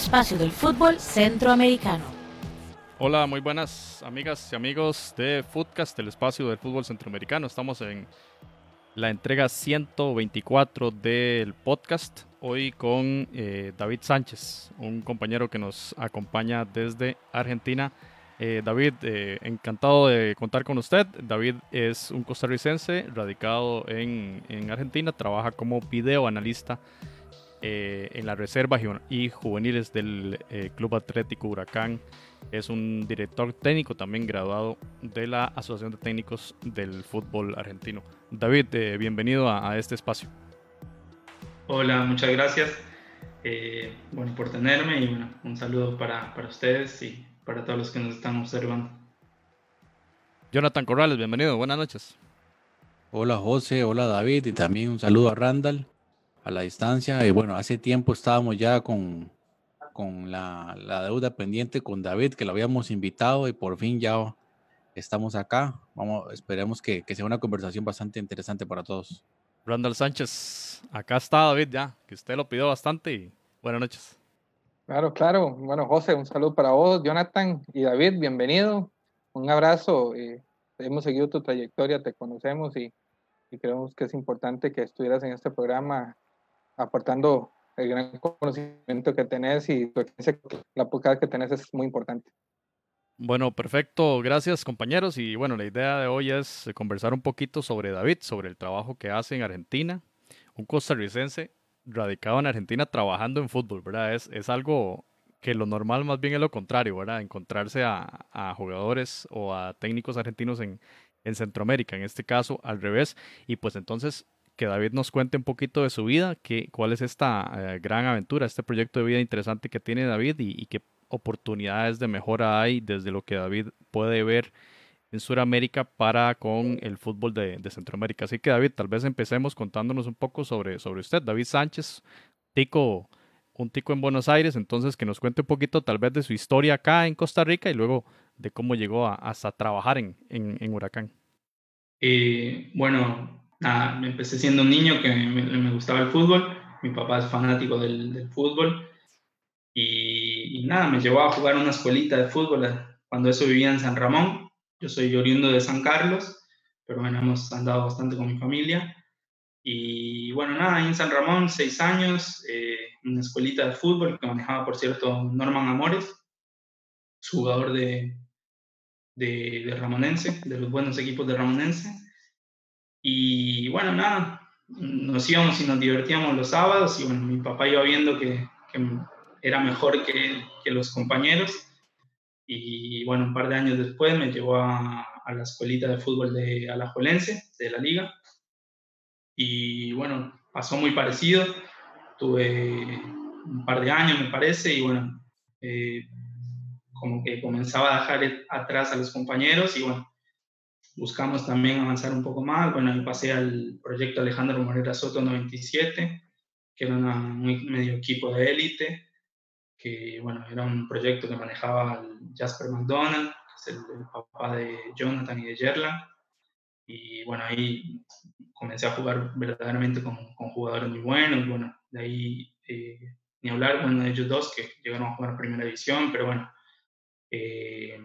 espacio del fútbol centroamericano. Hola, muy buenas amigas y amigos de Footcast, el espacio del fútbol centroamericano. Estamos en la entrega 124 del podcast. Hoy con eh, David Sánchez, un compañero que nos acompaña desde Argentina. Eh, David, eh, encantado de contar con usted. David es un costarricense radicado en, en Argentina, trabaja como videoanalista en la reserva y juveniles del Club Atlético Huracán. Es un director técnico también graduado de la Asociación de Técnicos del Fútbol Argentino. David, bienvenido a, a este espacio. Hola, muchas gracias eh, bueno, por tenerme y bueno, un saludo para, para, ustedes y para todos los que nos están observando. Jonathan Corrales, bienvenido, buenas noches. Hola José, hola David y también un saludo a Randall a la distancia. Y bueno, hace tiempo estábamos ya con, con la, la deuda pendiente con David, que lo habíamos invitado y por fin ya estamos acá. Vamos, esperemos que, que sea una conversación bastante interesante para todos. Randall Sánchez, acá está David ya, que usted lo pidió bastante y buenas noches. Claro, claro. Bueno, José, un saludo para vos, Jonathan y David, bienvenido. Un abrazo. Eh, hemos seguido tu trayectoria, te conocemos y, y, creemos que es importante que estuvieras en este programa aportando el gran conocimiento que tenés y la podcast que tenés es muy importante. Bueno, perfecto. Gracias compañeros. Y bueno, la idea de hoy es conversar un poquito sobre David, sobre el trabajo que hace en Argentina. Un costarricense radicado en Argentina trabajando en fútbol, ¿verdad? Es, es algo que lo normal más bien es lo contrario, ¿verdad? Encontrarse a, jugadores o a técnicos argentinos en, en Centroamérica, en este caso al revés. Y pues entonces que David nos cuente un poquito de su vida, que, cuál es esta eh, gran aventura, este proyecto de vida interesante que tiene David y, que oportunidades de mejora hay desde lo que David puede ver en Sudamérica para con el fútbol de, Centroamérica. Así que David, tal vez empecemos contándonos un poco sobre, sobre usted. David Sánchez, tico, un tico en Buenos Aires, entonces que nos cuente un poquito tal vez de su historia acá en Costa Rica y luego de cómo llegó hasta trabajar en, en, Huracán. Eh, bueno, me empecé siendo un niño que me, gustaba el fútbol. Mi papá es fanático del, del fútbol y, nada, me llevó a jugar una escuelita de fútbol eh, cuando eso vivía en San Ramón. Yo soy oriundo de San Carlos, pero bueno, hemos andado bastante con mi familia. Y bueno, nada, ahí en San Ramón, seis años, eh, una escuelita de fútbol que manejaba, por cierto, Norman Amores, jugador de, de, de, Ramonense, de los buenos equipos de Ramonense. Y bueno, nada, nos íbamos y nos divertíamos los sábados y bueno, mi papá iba viendo que, era mejor que, los compañeros. Y bueno, un par de años después me llevó a, a la escuelita de fútbol de Alajuelense, de la liga. Y bueno, pasó muy parecido. Tuve un par de años, me parece, y bueno, eh, como que comenzaba a dejar atrás a los compañeros y bueno, buscamos también avanzar un poco más. Bueno, ahí pasé al proyecto Alejandro Morera Soto 97, que era un medio equipo de élite que bueno, era un proyecto que manejaba Jasper McDonald, que es el, papá de Jonathan y de Yerla. Y bueno, ahí comencé a jugar verdaderamente con, con jugadores muy buenos. Bueno, de ahí eh, ni hablar, bueno, de ellos dos que llegaron a jugar a primera división, pero bueno, eh,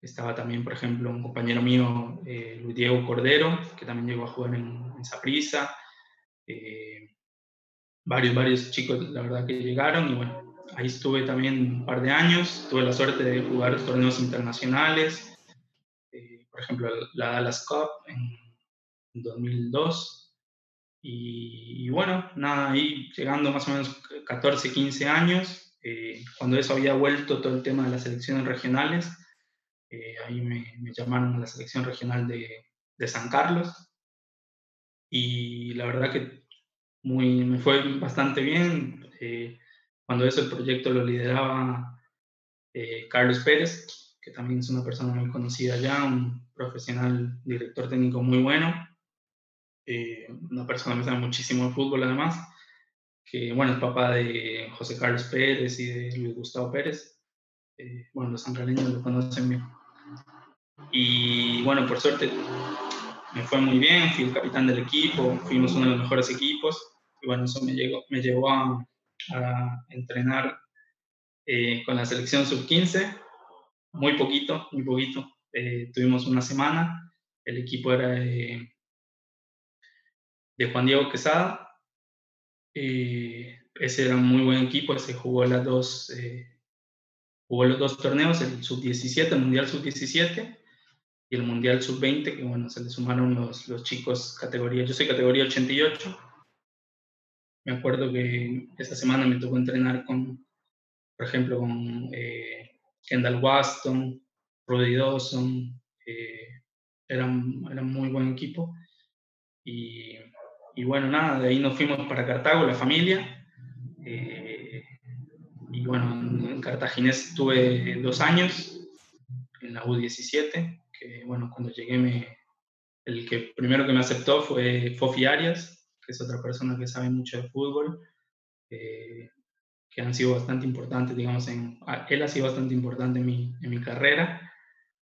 estaba también, por ejemplo, un compañero mío, eh, Luis Diego Cordero, que también llegó a jugar en, en Saprissa. varios, varios chicos, la verdad, que llegaron y bueno, ahí estuve también un par de años, tuve la suerte de jugar torneos internacionales, eh, por ejemplo la Dallas Cup en, 2002. Y, bueno, nada, ahí llegando más o menos 14, 15 años, eh, cuando eso había vuelto todo el tema de las selecciones regionales, eh, ahí me, me, llamaron a la selección regional de, de San Carlos. Y la verdad que muy, me fue bastante bien. Cuando eso el proyecto lo lideraba eh, Carlos Pérez, que también es una persona muy conocida ya, un profesional director técnico muy bueno, eh, una persona que sabe muchísimo de fútbol además, que bueno, es papá de José Carlos Pérez y de Luis Gustavo Pérez. Eh, bueno, los sanraleños lo conocen bien. Y bueno, por suerte me fue muy bien, fui el capitán del equipo, fuimos uno de los mejores equipos y bueno, eso me, llegó, me llevó a, entrenar eh, con la selección sub-15, muy poquito, muy poquito. Eh, tuvimos una semana, el equipo era de, Juan Diego Quesada. ese era un muy buen equipo, se jugó las dos, jugó los dos torneos, el sub-17, el Mundial sub-17 y el Mundial sub-20, que bueno, se le sumaron los, los chicos categoría, yo soy categoría 88. Me acuerdo que esta semana me tocó entrenar con, por ejemplo, con eh, Kendall Waston, Rudy Dawson, eh, eran, eran muy buen equipo. Y, y, bueno, nada, de ahí nos fuimos para Cartago, la familia. Eh, y bueno, en Cartaginés tuve dos años, en la U17, que bueno, cuando llegué me, el que primero que me aceptó fue Fofi Arias, que es otra persona que sabe mucho de fútbol, eh, que han sido bastante importantes, digamos, en, él ha sido bastante importante en mi, en mi carrera,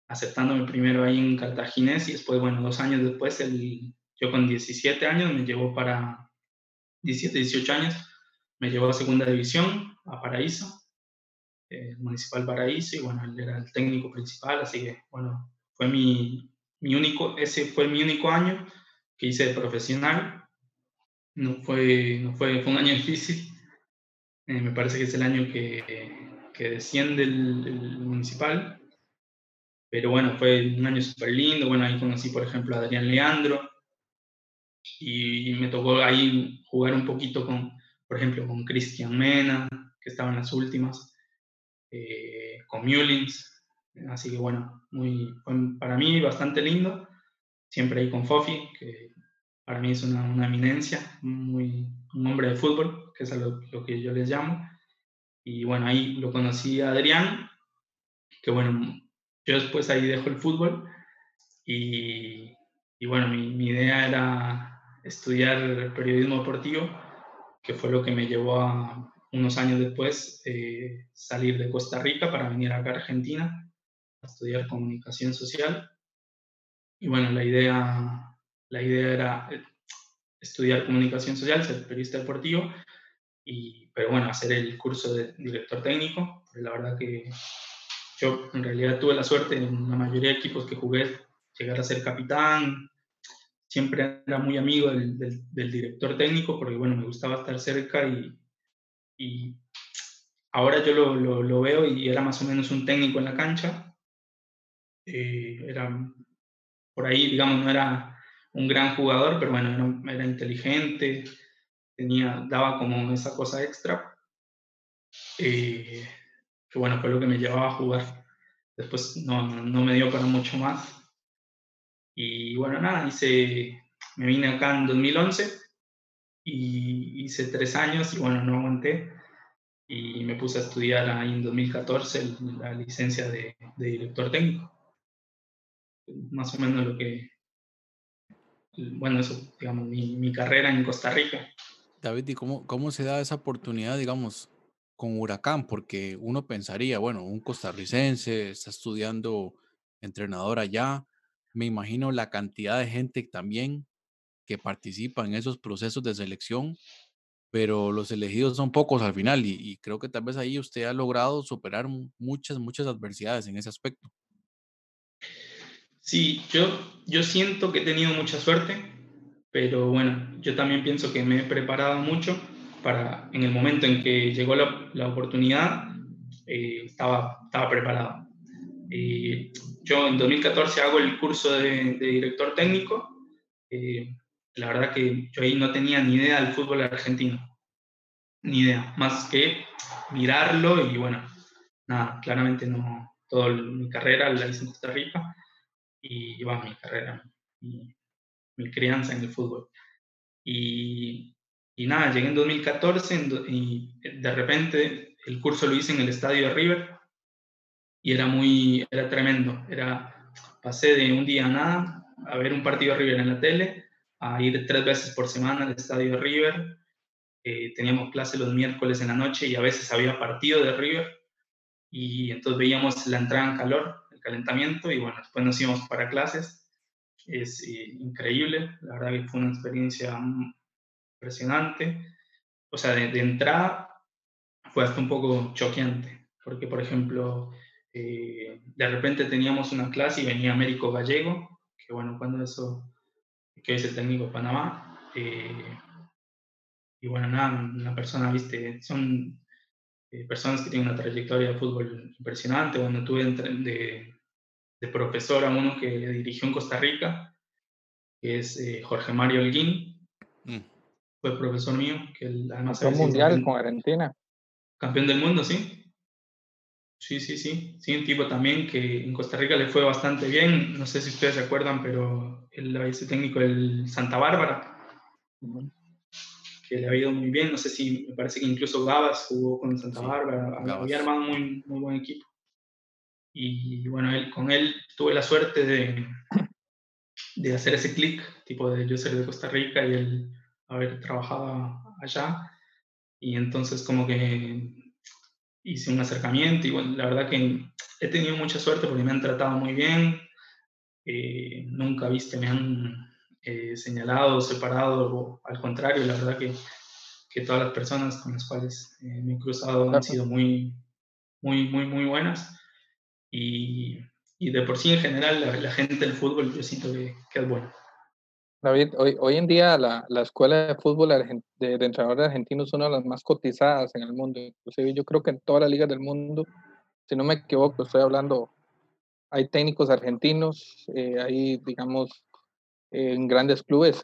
aceptándome primero ahí en Cartaginés y después, bueno, dos años después, el, yo con 17 años me llevó para, 17, 18 años, me llevó a segunda división, a Paraíso, eh, Municipal Paraíso, y bueno, él era el técnico principal, así que, bueno, fue mi, mi único, ese fue mi único año que hice de profesional. No fue, no fue, fue un año difícil. Eh, me parece que es el año que, que desciende el, municipal. Pero bueno, fue un año súper lindo. Bueno, ahí conocí, por ejemplo, a Adrián Leandro. Y, me tocó ahí jugar un poquito con, por ejemplo, con Cristian Mena, que estaba en las últimas, eh, con Mullins, Así que bueno, muy, para mí bastante lindo. Siempre ahí con Fofi, que para mí es una, una eminencia, muy, un hombre de fútbol, que es lo, lo, que yo les llamo. Y bueno, ahí lo conocí a Adrián, que bueno, yo después ahí dejo el fútbol y, y bueno, mi, mi, idea era estudiar periodismo deportivo, que fue lo que me llevó a unos años después eh, salir de Costa Rica para venir acá a Argentina estudiar comunicación social. Y bueno, la idea, la idea era eh, estudiar comunicación social, ser periodista deportivo, y, pero bueno, hacer el curso de director técnico. la verdad que yo en realidad tuve la suerte en la mayoría de equipos que jugué llegar a ser capitán. Siempre era muy amigo del, del, director técnico porque bueno, me gustaba estar cerca y, y ahora yo lo, lo, lo, veo y era más o menos un técnico en la cancha eh, era por ahí, digamos, no era un gran jugador, pero bueno, era, inteligente, tenía, daba como esa cosa extra, eh, que bueno, fue lo que me llevaba a jugar. Después no, no me dio para mucho más. Y bueno, nada, hice, me vine acá en 2011 y hice tres años y bueno, no aguanté y me puse a estudiar ahí en 2014 la licencia de, de director técnico más o menos lo que, bueno, eso, digamos, mi, mi carrera en Costa Rica. David, ¿y cómo, cómo se da esa oportunidad, digamos, con Huracán? Porque uno pensaría, bueno, un costarricense está estudiando entrenador allá, me imagino la cantidad de gente también que participa en esos procesos de selección, pero los elegidos son pocos al final y, y creo que tal vez ahí usted ha logrado superar muchas, muchas adversidades en ese aspecto. Sí, yo, yo siento que he tenido mucha suerte, pero bueno, yo también pienso que me he preparado mucho para, en el momento en que llegó la, la oportunidad, eh, estaba, estaba preparado. Eh, yo en 2014 hago el curso de, director técnico. Eh, la verdad que yo ahí no tenía ni idea del fútbol argentino, ni idea, más que mirarlo y bueno, nada, claramente no, toda mi carrera la hice en Costa Rica y iba mi carrera, mi, mi, crianza en el fútbol. Y, y nada, llegué en 2014 y de repente el curso lo hice en el estadio de River y era muy, era tremendo. Era, pasé de un día a nada a ver un partido de River en la tele, a ir tres veces por semana al estadio de River. Eh, teníamos clase los miércoles en la noche y a veces había partido de River y entonces veíamos la entrada en calor calentamiento y bueno, después nos íbamos para clases. Es eh, increíble, la verdad que fue una experiencia impresionante. O sea, de, entrada fue hasta un poco choqueante, porque por ejemplo, eh, de repente teníamos una clase y venía Américo Gallego, que bueno, cuando eso, que es el técnico de Panamá, eh, y bueno, nada, una persona, viste, son eh, personas que tienen una trayectoria de fútbol impresionante. Bueno, tuve de, de profesor a uno que dirigió en Costa Rica, que es eh, Jorge Mario Holguín. Mm. Fue profesor mío, que además... Campeón mundial con Argentina. Campeón del mundo, sí. Sí, sí, sí. Sí, un tipo también que en Costa Rica le fue bastante bien. No sé si ustedes se acuerdan, pero él es técnico del Santa Bárbara que le ha ido muy bien. No sé si, me parece que incluso Gabas jugó con Santa Bárbara. Había armado muy, muy buen equipo. Y bueno, él, con él tuve la suerte de, de hacer ese clic, tipo de yo ser de Costa Rica y él haber trabajado allá. Y entonces como que hice un acercamiento y bueno, la verdad que he tenido mucha suerte porque me han tratado muy bien. Eh, nunca, viste, me han eh, señalado, separado, o al contrario, la verdad que, que todas las personas con las cuales eh, me he cruzado han sido muy, muy, muy, muy buenas. Y, y de por sí, en general, la, gente del fútbol yo siento que, que es buena. David, hoy, hoy en día la, la escuela de fútbol de, de, entrenadores argentinos es una de las más cotizadas en el mundo. Inclusive yo creo que en todas las ligas del mundo, si no me equivoco, estoy hablando, hay técnicos argentinos, eh, hay, digamos, en grandes clubes,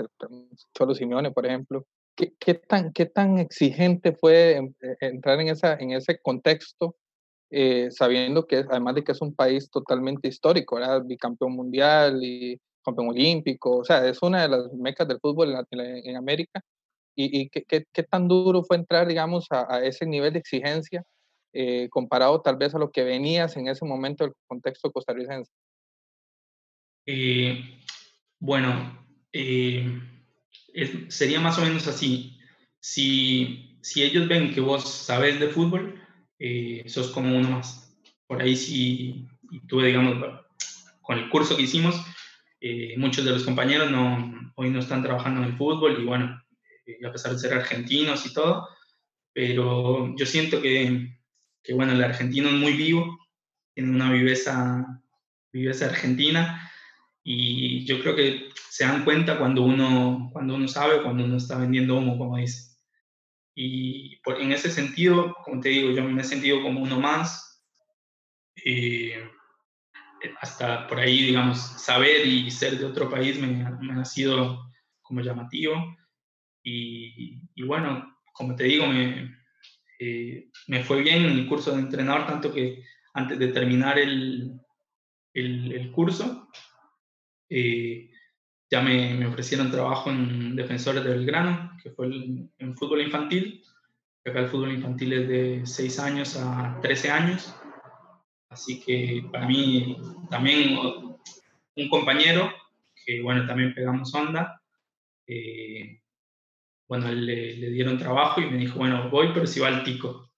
Cholo Simeone, por ejemplo. ¿Qué, qué, tan, ¿Qué tan exigente fue eh, entrar en, esa, en ese contexto, eh, sabiendo que además de que es un país totalmente histórico, era bicampeón mundial y campeón olímpico, o sea, es una de las mecas del fútbol en, América? ¿Y, y qué, tan duro fue entrar, digamos, a, a ese nivel de exigencia eh, comparado tal vez a lo que venías en ese momento del contexto costarricense? Eh, bueno, eh, sería más o menos así. Si, si, ellos ven que vos sabes de fútbol, eh, sos como uno más. Por ahí sí, tuve, digamos, con el curso que hicimos, eh, muchos de los compañeros no, hoy no están trabajando en el fútbol y bueno, a pesar de ser argentinos y todo, pero yo siento que, que bueno, el argentino es muy vivo, tiene una viveza, viveza argentina y yo creo que se dan cuenta cuando uno, cuando uno sabe, cuando uno está vendiendo humo, como dice. Y por, en ese sentido, como te digo, yo me he sentido como uno más. Eh, hasta por ahí, digamos, saber y ser de otro país me, me ha sido como llamativo. Y, y, bueno, como te digo, me, eh, me fue bien en el curso de entrenador, tanto que antes de terminar el, el, curso, eh, ya me, me, ofrecieron trabajo en Defensores de Belgrano, que fue en fútbol infantil. Acá el fútbol infantil es de 6 años a 13 años. Así que para mí también un compañero, que bueno, también pegamos onda, eh, bueno, le, dieron trabajo y me dijo, bueno, voy, pero si va al tico.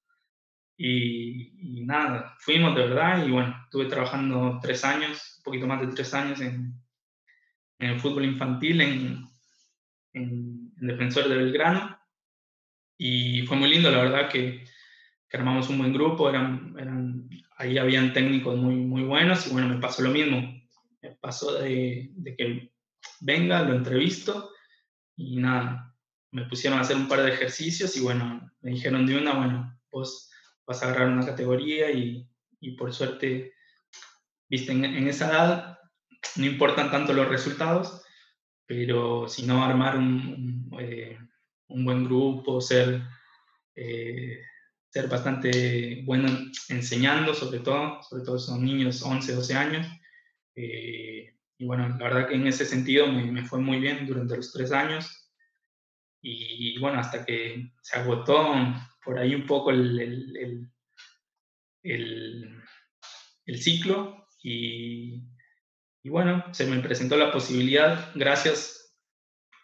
Y, y, nada, fuimos de verdad y bueno, estuve trabajando tres años, un poquito más de tres años en, el fútbol infantil Defensor de Belgrano. Y fue muy lindo, la verdad, que, que armamos un buen grupo, eran, eran, ahí habían técnicos muy, muy buenos y bueno, me pasó lo mismo. Me pasó de, de que venga, lo entrevisto y nada, me pusieron a hacer un par de ejercicios y bueno, me dijeron de una, bueno, vos vas a agarrar una categoría y, y por suerte, viste, en, en, esa edad no importan tanto los resultados, pero si no armar un, un, eh, un buen grupo, ser, eh, ser bastante bueno enseñando, sobre todo, sobre todo son niños 11, 12 años. Eh, y bueno, la verdad que en ese sentido me, me, fue muy bien durante los tres años. Y, bueno, hasta que se agotó por ahí un poco el, el, el, el ciclo y, y bueno, se me presentó la posibilidad, gracias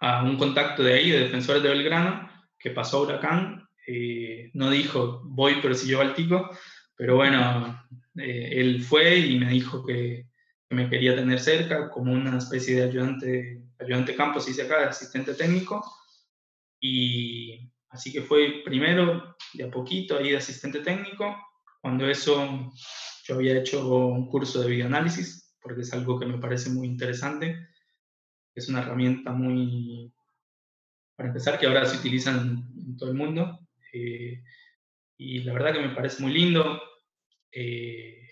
a un contacto de ahí, de Defensores de Belgrano, que pasó a Huracán. Eh, no dijo, voy, pero si yo al tico. Pero bueno, eh, él fue y me dijo que, que, me quería tener cerca como una especie de ayudante, ayudante campo, se acá, de asistente técnico. Y así que fue primero, de a poquito, ahí de asistente técnico. cuando eso yo había hecho un curso de videoanálisis, porque es algo que me parece muy interesante. Es una herramienta muy, para empezar, que ahora se utiliza en, todo el mundo. Eh, y la verdad que me parece muy lindo. Eh,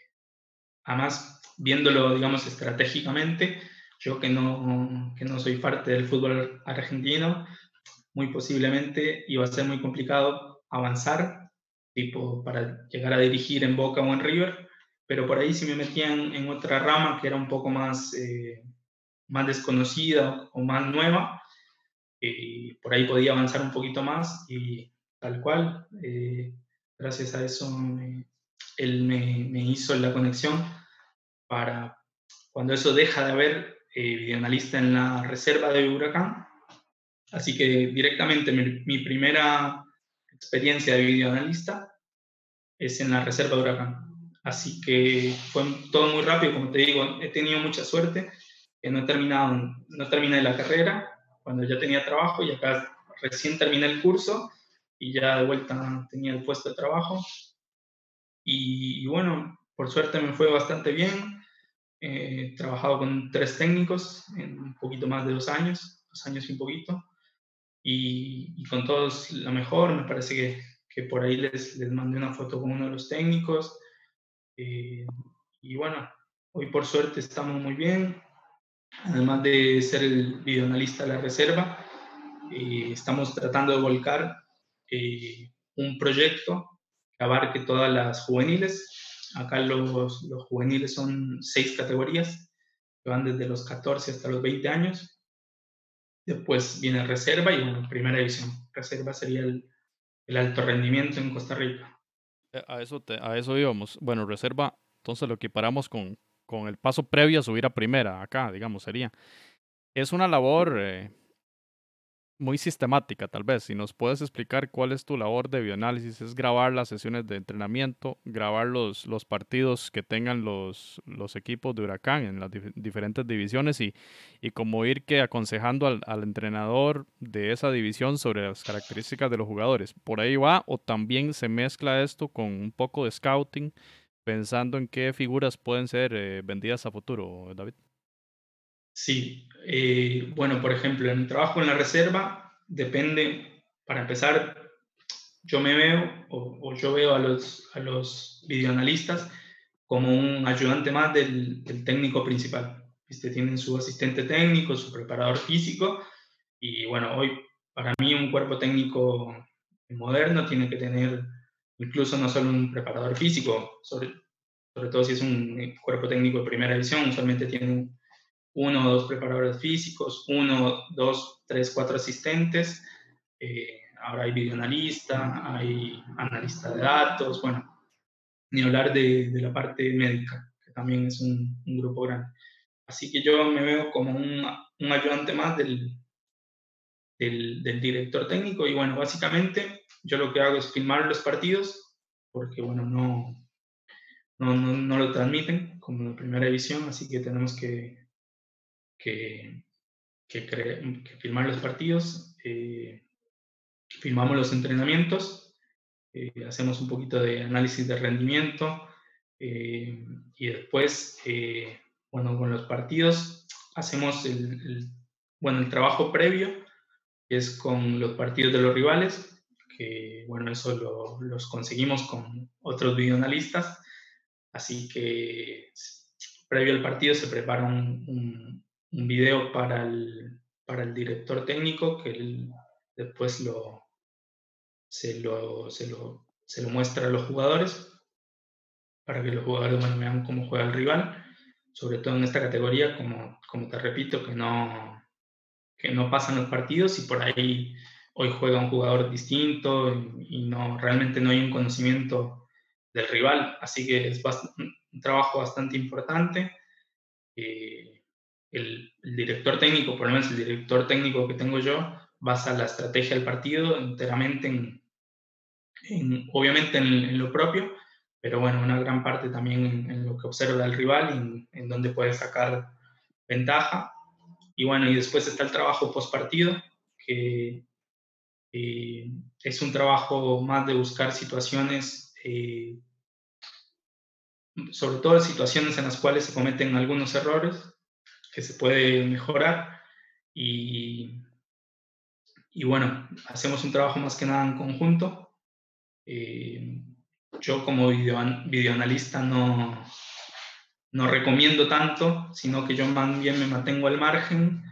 además, viéndolo, digamos, estratégicamente, yo que no, que no soy parte del fútbol argentino, muy posiblemente iba a ser muy complicado avanzar, tipo para llegar a dirigir en Boca o en River, pero por ahí sí me metían en otra rama que era un poco más, eh, más desconocida o más nueva, y por ahí podía avanzar un poquito más y tal cual, eh, gracias a eso él me, me, hizo la conexión para cuando eso deja de haber eh, videoanalista en la reserva de Huracán, así que directamente mi, mi primera experiencia de videoanalista es en la reserva de Huracán Así que fue todo muy rápido, como te digo, he tenido mucha suerte, no he terminado, no terminé la carrera cuando ya tenía trabajo y acá recién terminé el curso y ya de vuelta tenía el puesto de trabajo. Y, bueno, por suerte me fue bastante bien. he trabajado con tres técnicos en un poquito más de dos años, dos años y un poquito. Y, y con todos lo mejor, me parece que, que por ahí les, les mandé una foto con uno de los técnicos eh, y bueno, hoy por suerte estamos muy bien. Además de ser el videoanalista de la reserva, eh, estamos tratando de volcar eh, un proyecto que abarque todas las juveniles. Acá los, los juveniles son seis categorías, van desde los 14 hasta los 20 años. Después viene reserva y bueno, primera división. Reserva sería el, el alto rendimiento en Costa Rica. Eh, a eso, a eso íbamos. Bueno, reserva, entonces lo equiparamos con, con el paso previo a subir a primera, acá, digamos, sería. Es una labor eh, muy sistemática, tal vez. Si nos puedes explicar cuál es tu labor de bioanálisis, es grabar las sesiones de entrenamiento, grabar los, los partidos que tengan los, los equipos de Huracán en las diferentes divisiones y, y como ir que aconsejando al, al, entrenador de esa división sobre las características de los jugadores. ¿Por ahí va o también se mezcla esto con un poco de scouting, pensando en qué figuras pueden ser eh, vendidas a futuro, David? Sí, eh, bueno, por ejemplo, en trabajo en la reserva depende, para empezar, yo me veo o, yo veo a los, a los videoanalistas como un ayudante más del, técnico principal. ¿Viste? Tienen su asistente técnico, su preparador físico y bueno, hoy para mí un cuerpo técnico moderno tiene que tener incluso no solo un preparador físico, sobre, sobre todo si es un cuerpo técnico de primera división, usualmente tiene uno o dos preparadores físicos, uno, dos, tres, cuatro asistentes. Eh, ahora hay videoanalista, hay analista de datos, bueno, ni hablar de, de la parte médica, que también es un, un, grupo grande. Así que yo me veo como un, un ayudante más del, del, del, director técnico y bueno, básicamente yo lo que hago es filmar los partidos, porque bueno, no, no, no, no lo transmiten como en primera división, así que tenemos que que, que, que filmar los partidos, eh, filmamos los entrenamientos, eh, hacemos un poquito de análisis de rendimiento eh, y después, bueno, con los partidos hacemos el, bueno, el trabajo previo, que es con los partidos de los rivales, que bueno, eso lo, los conseguimos con otros videoanalistas, así que previo al partido se prepara un, un video para el, para el director técnico que él después lo, se, lo, se, lo, se lo muestra a los jugadores para que los jugadores vean cómo juega el rival, sobre todo en esta categoría, como, como te repito, que no, que no pasan los partidos y por ahí hoy juega un jugador distinto y, no, realmente no hay un conocimiento del rival, así que es un trabajo bastante importante. Eh, el, director técnico, por lo menos el director técnico que tengo yo, basa la estrategia del partido enteramente en, obviamente en, lo propio, pero bueno, una gran parte también en, lo que observa el rival y en, donde puede sacar ventaja. Y bueno, y después está el trabajo post partido, que es un trabajo más de buscar situaciones eh, sobre todo situaciones en las cuales se cometen algunos errores que se puede mejorar y, y bueno, hacemos un trabajo más que nada en conjunto. Eh, yo como video, videoanalista no, no recomiendo tanto, sino que yo más bien me mantengo al margen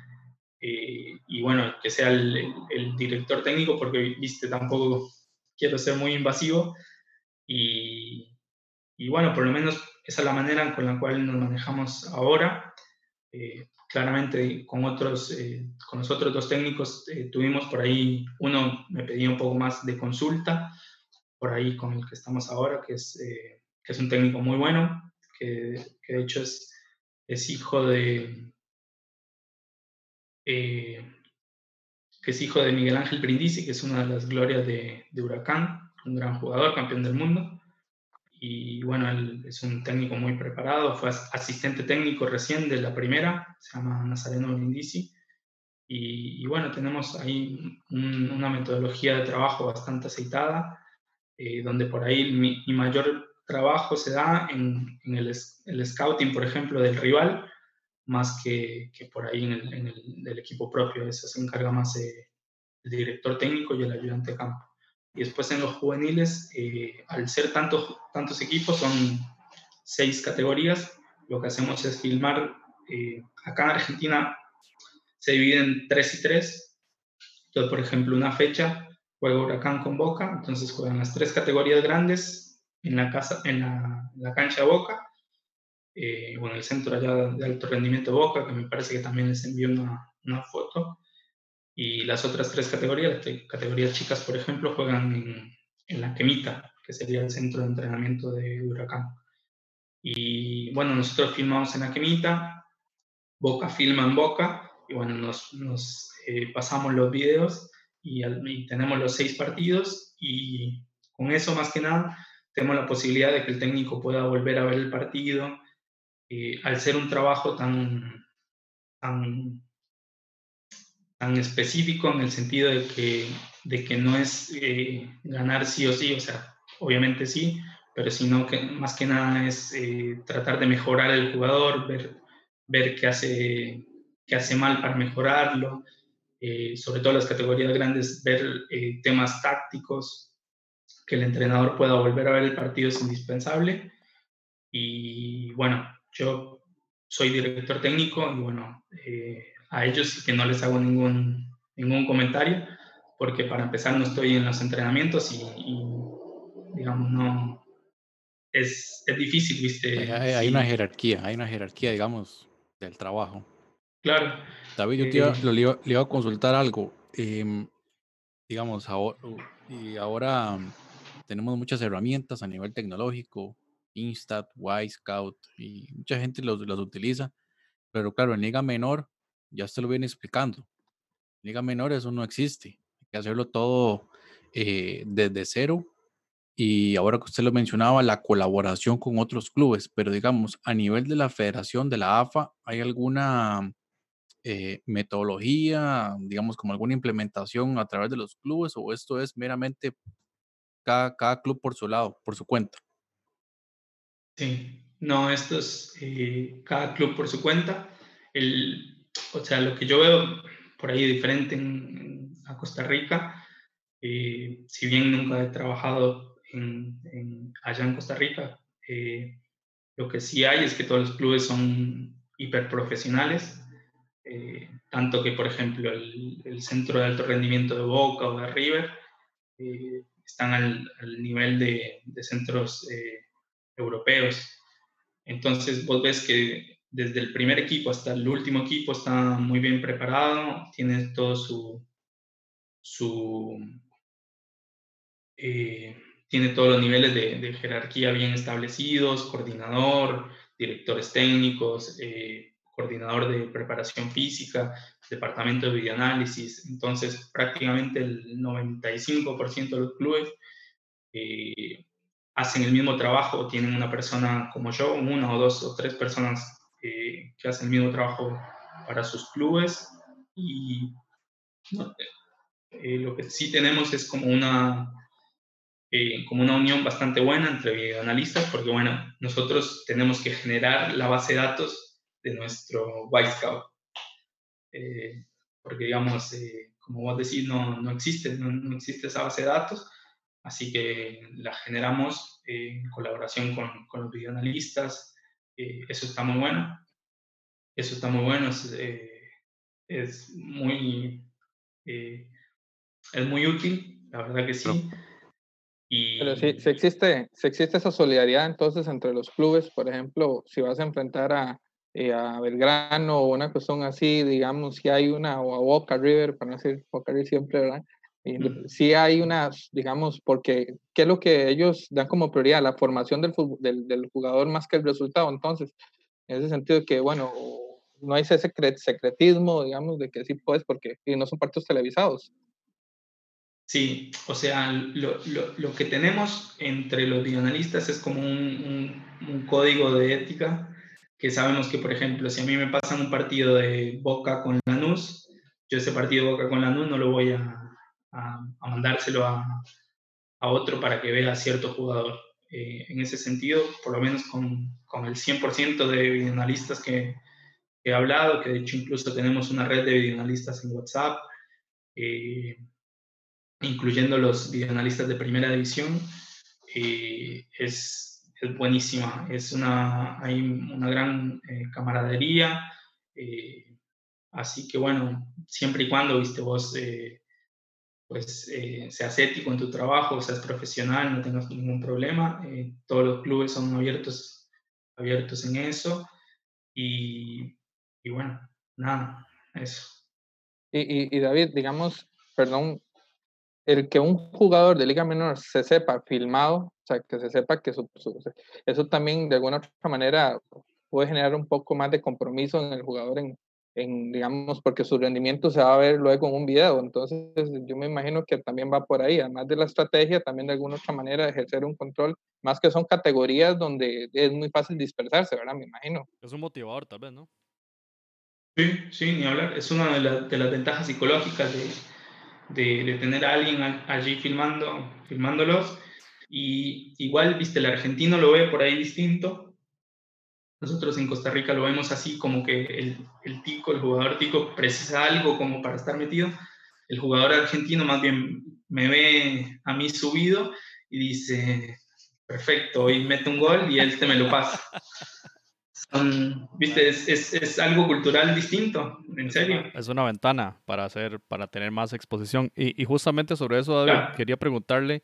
eh, y bueno, que sea el, el, director técnico, porque viste, tampoco quiero ser muy invasivo y, y, bueno, por lo menos esa es la manera con la cual nos manejamos ahora. Eh, claramente con otros, eh, con dos técnicos tuvimos por ahí, uno me pedía un poco más de consulta, por ahí con el que estamos ahora, que es, que es un técnico muy bueno, que, de hecho es, es hijo de, eh, que es hijo de Miguel Ángel Brindisi, que es una de las glorias de, Huracán, un gran jugador, campeón del mundo. Y bueno, él es un técnico muy preparado, fue asistente técnico recién de la primera, se llama Nazareno Brindisi. Y, bueno, tenemos ahí una metodología de trabajo bastante aceitada, eh, donde por ahí mi, mayor trabajo se da en, el, el, scouting, por ejemplo, del rival, más que, que por ahí en el, en el del equipo propio. Eso se encarga más el director técnico y el ayudante de campo. Y después en los juveniles, eh, al ser tantos, tantos equipos, son seis categorías, lo que hacemos es filmar, eh, acá en Argentina se divide en tres y tres. Entonces, por ejemplo, una fecha juega Huracán con Boca, entonces juegan las tres categorías grandes en la, casa, en la, cancha Boca eh, bueno, el centro allá de alto rendimiento Boca, que me parece que también les envió una, una foto. Y las otras tres categorías, categorías chicas, por ejemplo, juegan en, en la Quemita, que sería el centro de entrenamiento de Huracán. Y bueno, nosotros filmamos en la Quemita, Boca filma en Boca, y bueno, nos, nos eh, pasamos los videos y, y, tenemos los seis partidos y con eso más que nada tenemos la posibilidad de que el técnico pueda volver a ver el partido, eh, al ser un trabajo tan, tan, tan, específico en el sentido de que, de que no es eh, ganar sí o sí, o sea, obviamente sí, pero sino que más que nada es eh, tratar de mejorar el jugador, ver, ver qué, hace, qué hace mal para mejorarlo, sobre todo las categorías grandes, ver temas tácticos, que el entrenador pueda volver a ver el partido es indispensable. Y bueno, yo soy director técnico y bueno, eh, a ellos sí que no les hago ningún, ningún comentario porque para empezar no estoy en los entrenamientos y, digamos, no, es, es difícil, ¿viste? Hay, una jerarquía, hay una jerarquía, digamos, del trabajo. Claro. David, yo te iba, eh, le, iba, a consultar algo. Em, digamos, ahora, y ahora tenemos muchas herramientas a nivel tecnológico, Instat, Scout y mucha gente los, los utiliza. Pero claro, en Liga Menor, ya se lo viene explicando. Liga Menor eso no existe. Hay que hacerlo todo eh, desde cero. Y ahora que usted lo mencionaba, la colaboración con otros clubes. Pero digamos, a nivel de la federación, de la AFA, ¿hay alguna eh, metodología, digamos, como alguna implementación a través de los clubes? ¿O esto es meramente cada, cada club por su lado, por su cuenta? Sí, no, esto es eh, cada club por su cuenta. El, o sea, lo que yo veo por ahí diferente en, a Costa Rica, eh, si bien nunca he trabajado en, allá en Costa Rica, eh, lo que sí hay es que todos los clubes son hiperprofesionales, tanto que, por ejemplo, el, centro de alto rendimiento de Boca o de River están al, nivel de, de centros europeos. Entonces vos ves que desde el primer equipo hasta el último equipo está muy bien preparado, tiene todo su, eh, tiene todos los niveles de, jerarquía bien establecidos, coordinador, directores técnicos, eh, coordinador de preparación física, departamento de videoanálisis. Entonces prácticamente el 95% de los clubes eh, hacen el mismo trabajo, tienen una persona como yo, una o dos o tres personas eh, que hacen el mismo trabajo para sus clubes y eh, lo que sí tenemos es como una, eh, como una unión bastante buena entre videoanalistas, porque bueno, nosotros tenemos que generar la base de datos de nuestro White Scout. Eh, porque digamos, eh, como vos decís, no, no existe, no, existe esa base de datos, así que la generamos en colaboración con, con los videoanalistas, eso está muy bueno, eso está muy bueno, es, es muy, es muy útil, la verdad que sí. Pero si, existe, si existe esa solidaridad entonces entre los clubes, por ejemplo, si vas a enfrentar a, eh, a Belgrano o una cuestión así, digamos, si hay una, o a Boca River, para no decir Boca River siempre, ¿verdad? Si hay unas, digamos, porque, ¿qué es lo que ellos dan como prioridad? La formación del, del, del, jugador más que el resultado. Entonces, en ese sentido que, bueno, no hay ese secretismo, digamos, de que sí puedes, porque no son partidos televisados. Sí, o sea, lo, lo, lo, que tenemos entre los bioanalistas es como un, un, código de ética que sabemos que, por ejemplo, si a mí me pasan un partido de Boca con Lanús, yo ese partido de Boca con Lanús no lo voy a, a, mandárselo a, a, otro para que vea a cierto jugador. Eh, en ese sentido, por lo menos con, con el 100% de videoanalistas que, he hablado, que de hecho incluso tenemos una red de videoanalistas en WhatsApp, eh, incluyendo los videoanalistas de primera división, eh, es, buenísima. Es una, hay una gran camaradería. Así que bueno, siempre y cuando, viste, vos pues seas ético en tu trabajo, seas profesional, no tengas ningún problema. todos los clubes son abiertos, abiertos en eso. Y, bueno, nada, eso. Y, y, y David, digamos, perdón el que un jugador de Liga Menor se sepa filmado, o sea, que se sepa que eso también de alguna otra manera puede generar un poco más de compromiso en el jugador, en, en, digamos, porque su rendimiento se va a ver luego en un video. Entonces, yo me imagino que también va por ahí, además de la estrategia, también de alguna otra manera ejercer un control, más que son categorías donde es muy fácil dispersarse, ¿verdad? Me imagino. Es un motivador, tal vez, ¿no? Sí, sí, ni hablar. Es una de, de las ventajas psicológicas de de, tener a alguien allí filmando, filmándolos. Y igual, viste, el argentino lo ve por ahí distinto. Nosotros en Costa Rica lo vemos así, como que el, el tico, el jugador tico precisa algo como para estar metido. El jugador argentino más bien me ve a mí subido y dice, perfecto, hoy mete un gol y él te me lo pasa. viste, es, es, es, algo cultural distinto, en serio. Es una ventana para hacer, para tener más exposición. Y, y justamente sobre eso, David, quería preguntarle,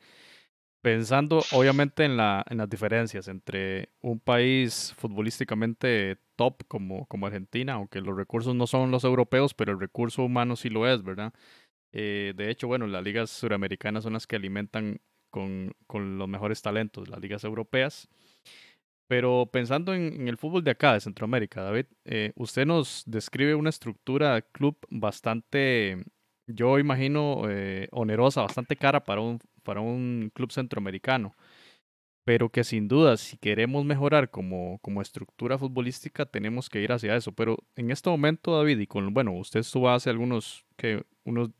pensando obviamente en, la, en las diferencias entre un país futbolísticamente top como, Argentina, aunque los recursos no son los europeos, pero el recurso humano sí lo es, ¿verdad? Eh, de hecho, bueno, las ligas suramericanas son las que alimentan con, con los mejores talentos, las ligas europeas. Pero pensando en, el fútbol de acá, de Centroamérica, David, eh, usted nos describe una estructura club bastante, yo imagino, eh, onerosa, bastante cara para un, para un club centroamericano. Pero que sin duda, si queremos mejorar como, como estructura futbolística, tenemos que ir hacia eso. Pero en este momento, David, y con, bueno, usted estuvo hace algunos, que unos,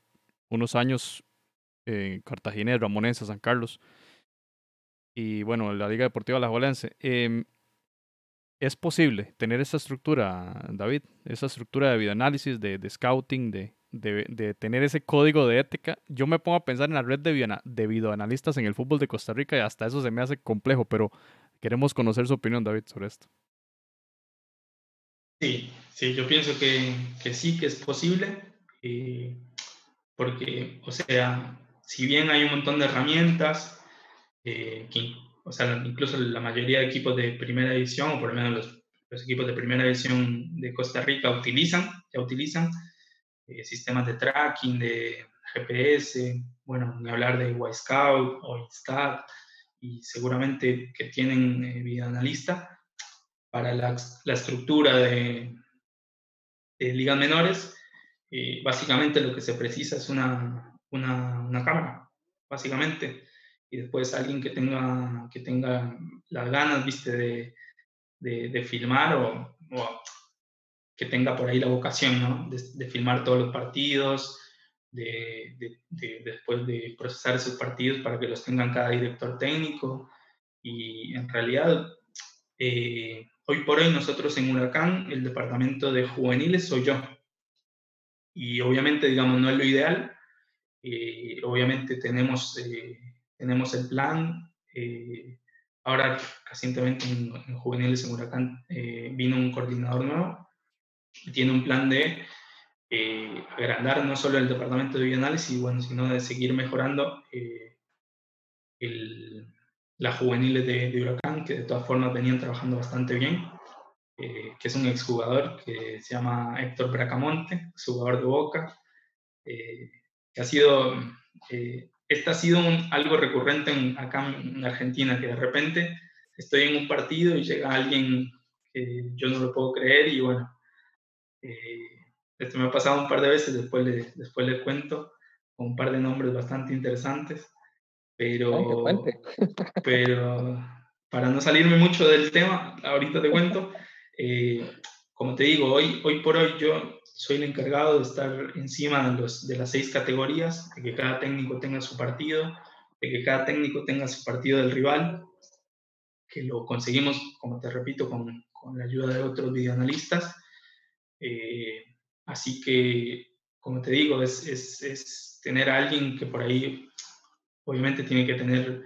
unos años en Cartagena, Ramonense, San Carlos y bueno, la Liga Deportiva La Eh, ¿Es posible tener esa estructura, David? Esa estructura de videoanálisis, de, de scouting, de, de, tener ese código de ética. Yo me pongo a pensar en la red de, de videoanalistas en el fútbol de Costa Rica y hasta eso se me hace complejo, pero queremos conocer su opinión, David, sobre esto. Sí, sí, yo pienso que, que sí, que es posible, eh, porque, o sea, si bien hay un montón de herramientas, eh, o sea, incluso la mayoría de equipos de primera división, o por lo menos los, los equipos de primera división de Costa Rica utilizan, ya utilizan eh, sistemas de tracking, de GPS, bueno, hablar de Y-Scout o Instat, y seguramente que tienen eh, vida analista para la, la estructura de, de, ligas menores. Eh, básicamente lo que se precisa es una, una, una cámara, básicamente y después alguien que tenga, que tenga las ganas, viste, de, de, de filmar o, o, que tenga por ahí la vocación, ¿no? De, de, filmar todos los partidos, de, después de procesar esos partidos para que los tengan cada director técnico. Y en realidad, eh, hoy por hoy nosotros en Huracán, el departamento de juveniles soy yo. Y obviamente, digamos, no es lo ideal. Eh, obviamente tenemos, eh, tenemos el plan. ahora, recientemente en, en, juveniles en Huracán vino un coordinador nuevo tiene un plan de eh, agrandar no solo el departamento de bioanálisis, bueno, sino de seguir mejorando eh, el, las juveniles de, Huracán, que de todas formas venían trabajando bastante bien, eh, que es un exjugador que se llama Héctor Bracamonte, jugador de Boca, que ha sido, este ha sido algo recurrente en, acá en Argentina, que de repente estoy en un partido y llega alguien que yo no lo puedo creer y bueno, esto me ha pasado un par de veces, después le, después le cuento, con un par de nombres bastante interesantes, pero, pero para no salirme mucho del tema, ahorita te cuento, eh, como te digo, hoy, hoy por hoy yo soy el encargado de estar encima de, los, de las seis categorías, de que cada técnico tenga su partido, de que cada técnico tenga su partido del rival, que lo conseguimos, como te repito, con, con la ayuda de otros videoanalistas. Eh, Así que, como te digo, es, tener a alguien que por ahí obviamente tiene que tener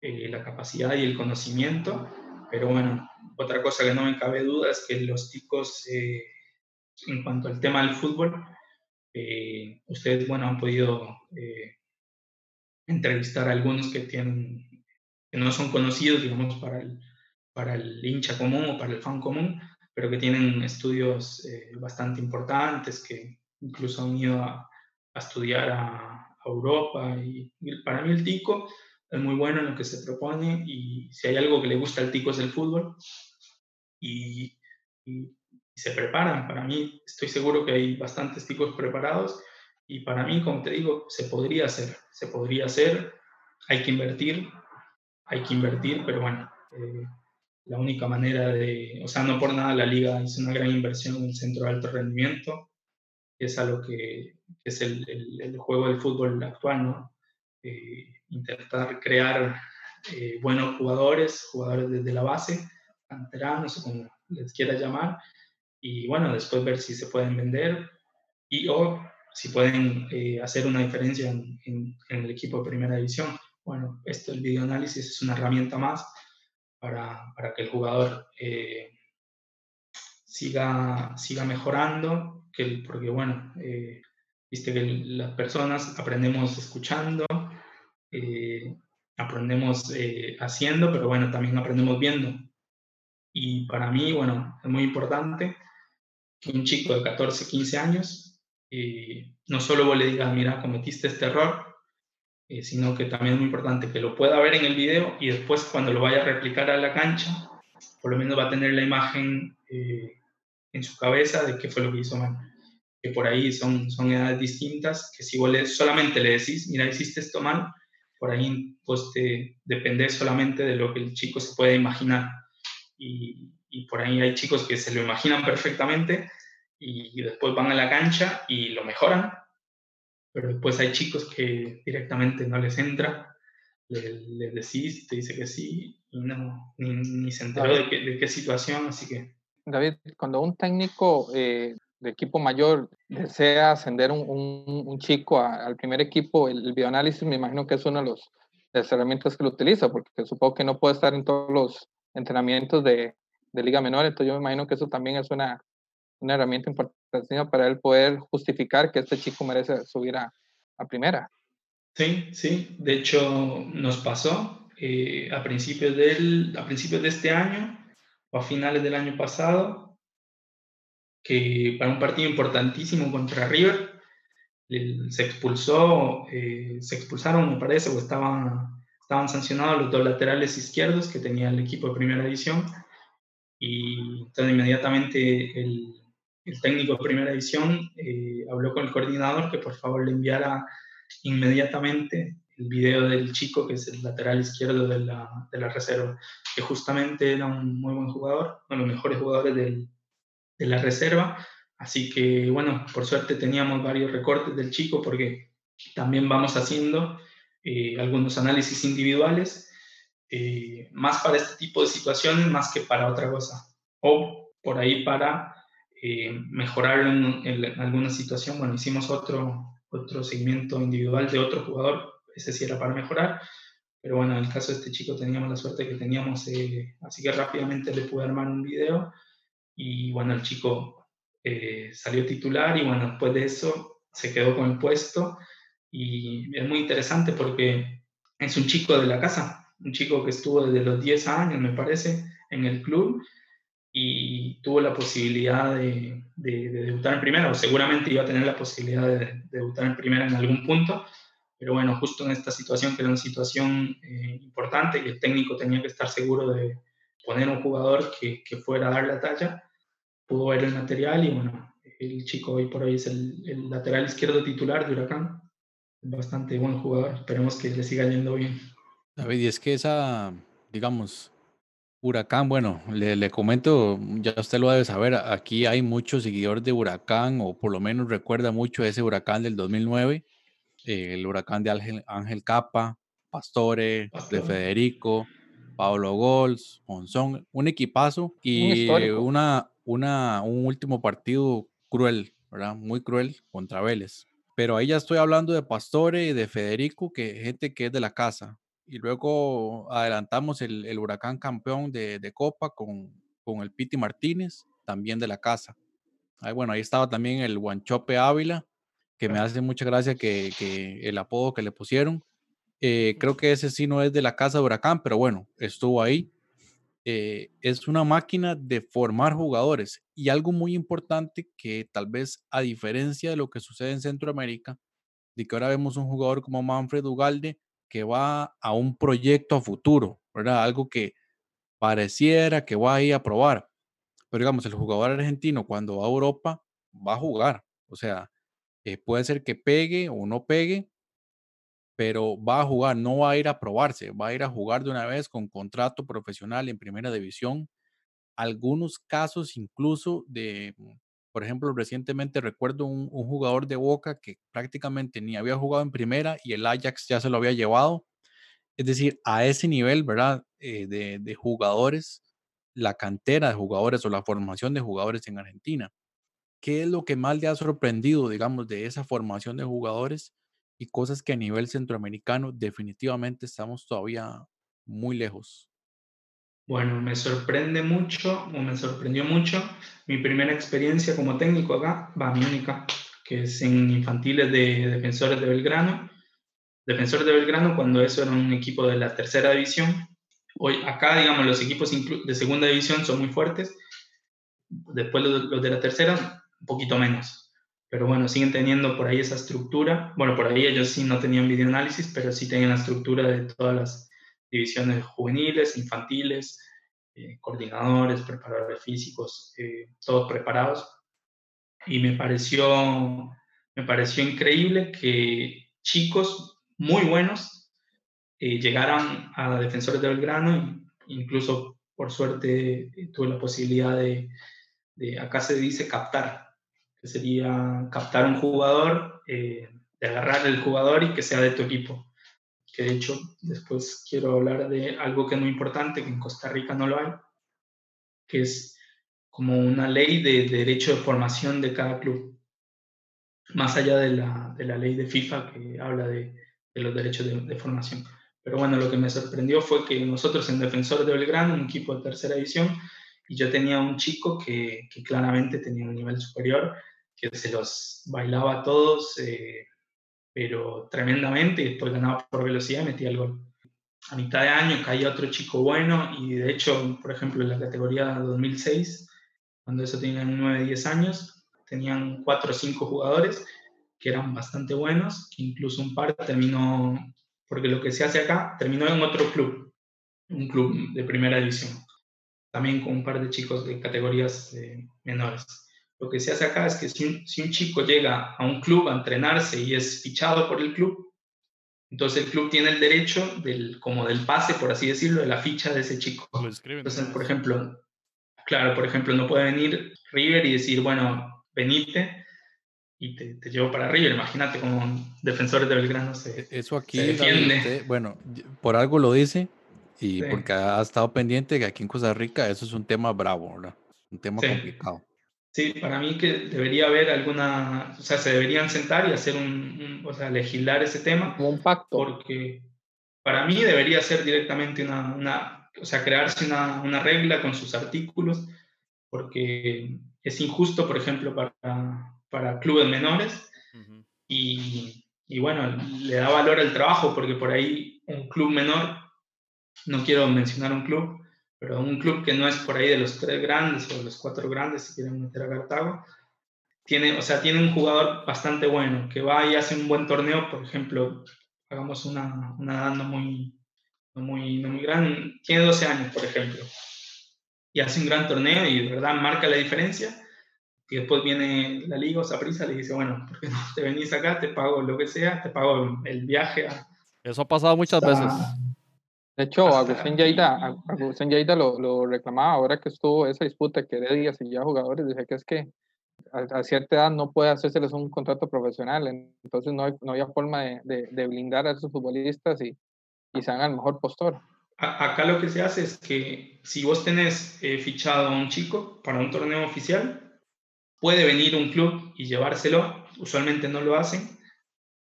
eh, la capacidad y el conocimiento, pero bueno, otra cosa que no me cabe duda es que los chicos, eh, en cuanto al tema del fútbol, ustedes, bueno, han podido entrevistar a algunos que tienen, que no son conocidos, digamos, para para el hincha común o para el fan común, pero que tienen estudios eh, bastante importantes, que incluso han ido a, estudiar a, Europa. Y, para mí el tico es muy bueno en lo que se propone y si hay algo que le gusta al tico es el fútbol. Y, se preparan. Para mí estoy seguro que hay bastantes ticos preparados y para mí, como te digo, se podría hacer, se podría hacer, hay que invertir, hay que invertir, pero bueno. Eh, la única manera de, o sea, no por nada la liga hizo una gran inversión en el centro de alto rendimiento, que es algo que, es el, el, juego del fútbol actual, ¿no? Eh, intentar crear eh, buenos jugadores, jugadores desde la base, canteranos o como les quiera llamar, y bueno, después ver si se pueden vender y o si pueden eh, hacer una diferencia en, en, en, el equipo de primera división. Bueno, esto, el videoanálisis es una herramienta más para, para que el jugador eh, siga, siga mejorando, que, porque bueno, eh, viste que las personas aprendemos escuchando, eh, aprendemos haciendo, pero bueno, también aprendemos viendo. Y para mí, bueno, es muy importante que un chico de 14, 15 años, no solo vos le digas, mira, cometiste este error, eh, sino que también es muy importante que lo pueda ver en el video y después cuando lo vaya a replicar a la cancha, por lo menos va a tener la imagen eh, en su cabeza de qué fue lo que hizo mal. Que por ahí son, son edades distintas, que si vos solamente le decís, mira, hiciste esto mal, por ahí pues te solamente de lo que el chico se puede imaginar. Y por ahí hay chicos que se lo imaginan perfectamente y después van a la cancha y lo mejoran pero después hay chicos que directamente no les entra, le, decís, te dice que sí, y no, ni, se enteró de qué, de qué, situación, así que... David, cuando un técnico eh, de equipo mayor desea ascender un, un, chico al primer equipo, el, el, bioanálisis me imagino que es una de, los, las herramientas que lo utiliza, porque supongo que no puede estar en todos los entrenamientos de, de Liga Menor, entonces yo me imagino que eso también es una, una herramienta importante para él poder justificar que este chico merece subir a, a primera. Sí, sí, de hecho nos pasó eh, a, principios del, a principios de este año o a finales del año pasado, que para un partido importantísimo contra River, se expulsó, eh, se expulsaron, me parece, o estaban, estaban sancionados los dos laterales izquierdos que tenía el equipo de primera división. Y entonces inmediatamente el, el técnico de primera división eh, habló con el coordinador que por favor le enviara inmediatamente el video del chico que es el lateral izquierdo de la, de la reserva, que justamente era un muy buen jugador, uno de los mejores jugadores del, de la reserva. Así que, bueno, por suerte teníamos varios recortes del chico porque también vamos haciendo eh, algunos análisis individuales, eh, más para este tipo de situaciones, más que para otra cosa. O por ahí para eh, en, alguna situación. Bueno, hicimos otro, otro seguimiento individual de otro jugador, ese sí era para mejorar, pero bueno, en el caso de este chico teníamos la suerte que teníamos, así que rápidamente le pude armar un video y bueno, el chico salió titular y bueno, después de eso se quedó con el puesto y es muy interesante porque es un chico de la casa, un chico que estuvo desde los 10 años, me parece, en el club y tuvo la posibilidad de, de, debutar en primera, o seguramente iba a tener la posibilidad de, debutar en primera en algún punto, pero bueno, justo en esta situación, que era una situación eh, importante y el técnico tenía que estar seguro de poner un jugador que, que, fuera a dar la talla, pudo ver el material y bueno, el chico hoy por hoy es el, el lateral izquierdo titular de Huracán, bastante buen jugador. Esperemos que le siga yendo bien. David, y es que esa, digamos, Huracán, bueno, le, le, comento, ya usted lo debe saber, aquí hay muchos seguidores de Huracán, o por lo menos recuerda mucho ese Huracán del 2009, eh, el Huracán de Ángel, Ángel Capa, Pastore, de Federico, Pablo Gols, Monzón, un equipazo y una, una, un último partido cruel, ¿verdad? Muy cruel contra Vélez. Pero ahí ya estoy hablando de Pastore y de Federico, que gente que es de la casa. Y luego adelantamos el, el huracán campeón de, de Copa con, con, el Piti Martínez, también de la casa. Ahí, bueno, ahí estaba también el Guanchope Ávila, que me hace mucha gracia que, que el apodo que le pusieron. Eh, creo que ese sí no es de la casa de Huracán, pero bueno, estuvo ahí. Eh, es una máquina de formar jugadores y algo muy importante que tal vez a diferencia de lo que sucede en Centroamérica, de que ahora vemos un jugador como Manfred Ugalde que va a un proyecto a futuro, ¿verdad? Algo que pareciera que va a ir a probar. Pero digamos, el jugador argentino cuando va a Europa va a jugar. O sea, eh, puede ser que pegue o no pegue, pero va a jugar, no va a ir a probarse, va a ir a jugar de una vez con contrato profesional en primera división. Algunos casos incluso de, mm, por ejemplo, recientemente recuerdo un, jugador de Boca que prácticamente ni había jugado en primera y el Ajax ya se lo había llevado. Es decir, a ese nivel, ¿verdad? Eh, de, de jugadores, la cantera de jugadores o la formación de jugadores en Argentina. ¿Qué es lo que más le ha sorprendido, digamos, de esa formación de jugadores? y cosas que a nivel centroamericano definitivamente estamos todavía muy lejos. Bueno, me sorprende mucho, o me sorprendió mucho mi primera experiencia como técnico acá, va mi única, que es en infantiles de Defensores de Belgrano. Defensores de Belgrano cuando eso era un equipo de la tercera división. Hoy acá, digamos, los equipos de segunda división son muy fuertes. Después los de la tercera, un poquito menos pero bueno, siguen teniendo por ahí esa estructura. Bueno, por ahí ellos sí no tenían videoanálisis, pero sí tenían la estructura de todas las divisiones juveniles, infantiles, eh, coordinadores, preparadores físicos, eh, todos preparados. Y me pareció, me pareció increíble que chicos muy buenos eh, llegaran a Defensores de Belgrano, incluso por suerte tuve la posibilidad de, de, acá se dice captar, que sería captar un jugador, eh, de agarrar el jugador y que sea de tu equipo. Que de hecho después quiero hablar de algo que es muy importante, que en Costa Rica no lo hay, que es como una ley de, derecho de formación de cada club, más allá de la, de la ley de FIFA que habla de, de los derechos de, formación. Pero bueno, lo que me sorprendió fue que nosotros en Defensor de Belgrano, un equipo de tercera división, y yo tenía un chico que, que claramente tenía un nivel superior, que se los bailaba a todos, eh, pero tremendamente, y después ganaba por velocidad y metía el gol. A mitad de año caía otro chico bueno, y de hecho, por ejemplo, en la categoría 2006, cuando eso tenían 9, 10 años, tenían 4 o 5 jugadores que eran bastante buenos, que incluso un par terminó, porque lo que se hace acá, terminó en otro club, un club de primera división, también con un par de chicos de categorías eh, menores. Lo que se hace acá es que si un, si un, chico llega a un club a entrenarse y es fichado por el club, entonces el club tiene el derecho del, como del pase, por así decirlo, de la ficha de ese chico. Entonces, por ejemplo, claro, por ejemplo, no puede venir River y decir, bueno, venite y te, te llevo para arriba. Imagínate como defensores de Belgrano se, E, Eso aquí, se defiende. usted, bueno, y- por algo lo dice y Sí. porque ha estado pendiente que aquí en Costa Rica eso es un tema bravo, ¿verdad? Un tema Sí. complicado. Sí, para mí que debería haber alguna, o sea, se deberían sentar y hacer un, un- o sea, legislar ese tema, Como un pacto. porque para mí debería ser directamente una, una o sea, crearse una, una regla con sus artículos, porque es injusto, por ejemplo, para, para clubes menores y, y bueno, le da valor al trabajo, porque por ahí un club menor, no quiero mencionar un club, pero un club que no es por ahí de los tres grandes o de los cuatro grandes, si quieren meter a Cartago, tiene, o sea, tiene un jugador bastante bueno, que va y hace un buen torneo, por ejemplo, hagamos una, una edad no muy, no muy, no muy grande, tiene 12 años, por ejemplo, y hace un gran torneo y de verdad marca la diferencia, y después viene la liga o Saprissa le dice, bueno, ¿por qué no te venís acá? Te pago lo que sea, te pago el viaje a... Eso ha pasado muchas veces. De hecho, Agustín Yaita, Ag- Agustín Yaita lo, lo reclamaba ahora que estuvo esa disputa que Heredia seguía jugadores, decía que es que a, a cierta edad no puede hacérseles un contrato profesional, entonces no, hay- no había forma de, de- de blindar a esos futbolistas y, y se hagan al mejor postor. A- Acá lo que se hace es que si vos tenés eh, fichado a un chico para un torneo oficial, puede venir un club y llevárselo. Usualmente no lo hacen.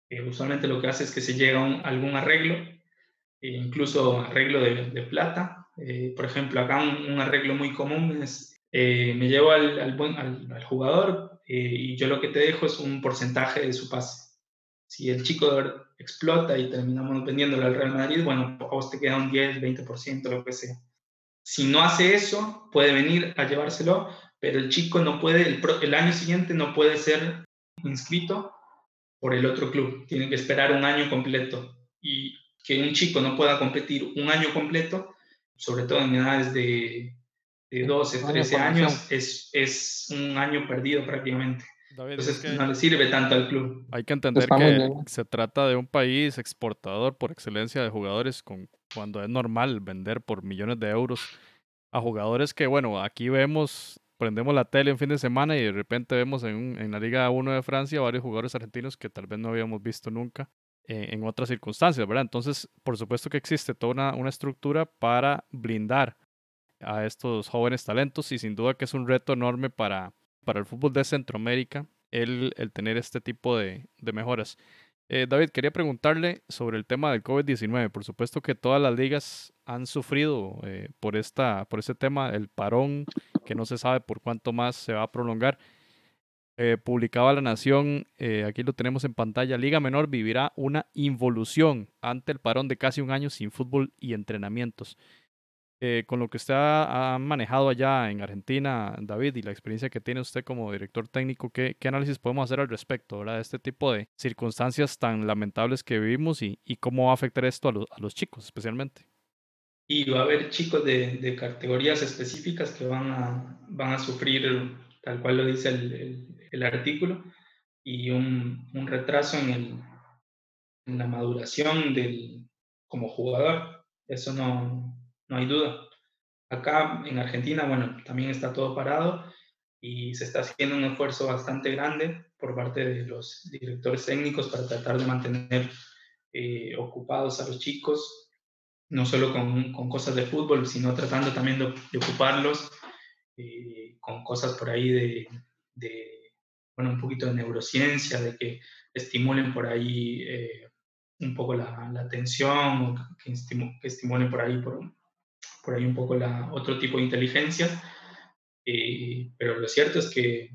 Eh, usualmente lo que hace es que se llega a algún arreglo, e incluso arreglo de, plata. Eh, por ejemplo, acá un, arreglo muy común es, eh, me llevo al, jugador eh, y yo lo que te dejo es un porcentaje de su pase. Si el chico explota y terminamos vendiéndolo al Real Madrid, bueno, a vos te queda un 10, 20%, lo que sea. Si no hace eso, puede venir a llevárselo, pero el chico no puede, el, el año siguiente no puede ser inscrito por el otro club. Tiene que esperar un año completo. Y que un chico no pueda competir un año completo, sobre todo en edades de, de 12, año de 13 formación. años, es, es un año perdido prácticamente. David, Entonces es que no le sirve tanto al club. hay que entender Está que bien. se trata de un país exportador por excelencia de jugadores con, cuando es normal vender por millones de euros a jugadores que, bueno, aquí vemos, prendemos la tele un fin de semana y de repente vemos en, en la Liga 1 de Francia varios jugadores argentinos que tal vez no habíamos visto nunca en otras circunstancias, ¿verdad? Entonces, por supuesto que existe toda una, una estructura para blindar a estos jóvenes talentos y sin duda que es un reto enorme para, para el fútbol de Centroamérica el, el tener este tipo de, de mejoras. Eh, David, quería preguntarle sobre el tema del COVID-19. Por supuesto que todas las ligas han sufrido eh, por, esta, por este tema, el parón, que no se sabe por cuánto más se va a prolongar. Eh, publicaba La Nación, eh, aquí lo tenemos en pantalla, Liga Menor vivirá una involución ante el parón de casi un año sin fútbol y entrenamientos. Eh, con lo que usted ha, manejado allá en Argentina, David, y la experiencia que tiene usted como director técnico, ¿qué, análisis podemos hacer al respecto ¿verdad? de este tipo de circunstancias tan lamentables que vivimos y, cómo va a afectar esto a los chicos especialmente? Y va a haber chicos de, de categorías específicas que van a, van a sufrir, tal cual lo dice el, el- artículo, y un, un retraso en, el, en la maduración del, como jugador. Eso no, no hay duda. Acá en Argentina, bueno, también está todo parado y se está haciendo un esfuerzo bastante grande por parte de los directores técnicos para tratar de mantener eh, ocupados a los chicos, no solo con, con cosas de fútbol, sino tratando también de, de ocuparlos eh, con cosas por ahí de, bueno, un poquito de neurociencia, de que estimulen por ahí eh, un poco la, la atención, que, que estimulen por ahí, por, por ahí un poco la, otro tipo de inteligencia. Eh, pero lo cierto es que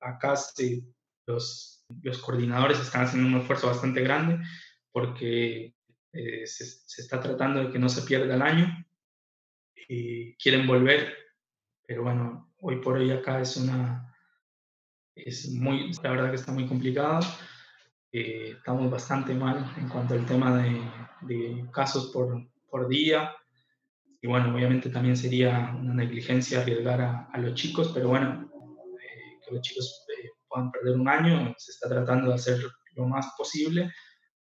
acá se- los, los coordinadores están haciendo un esfuerzo bastante grande porque eh, se, está tratando de que no se pierda el año y quieren volver, pero bueno, hoy por hoy acá es una, es muy, la verdad que está muy complicado. Eh, estamos bastante mal en cuanto al tema de, de casos por, por día. Y bueno, obviamente también sería una negligencia arriesgar a, a los chicos, pero bueno, eh, que los chicos eh, puedan perder un año, se está tratando de hacer lo más posible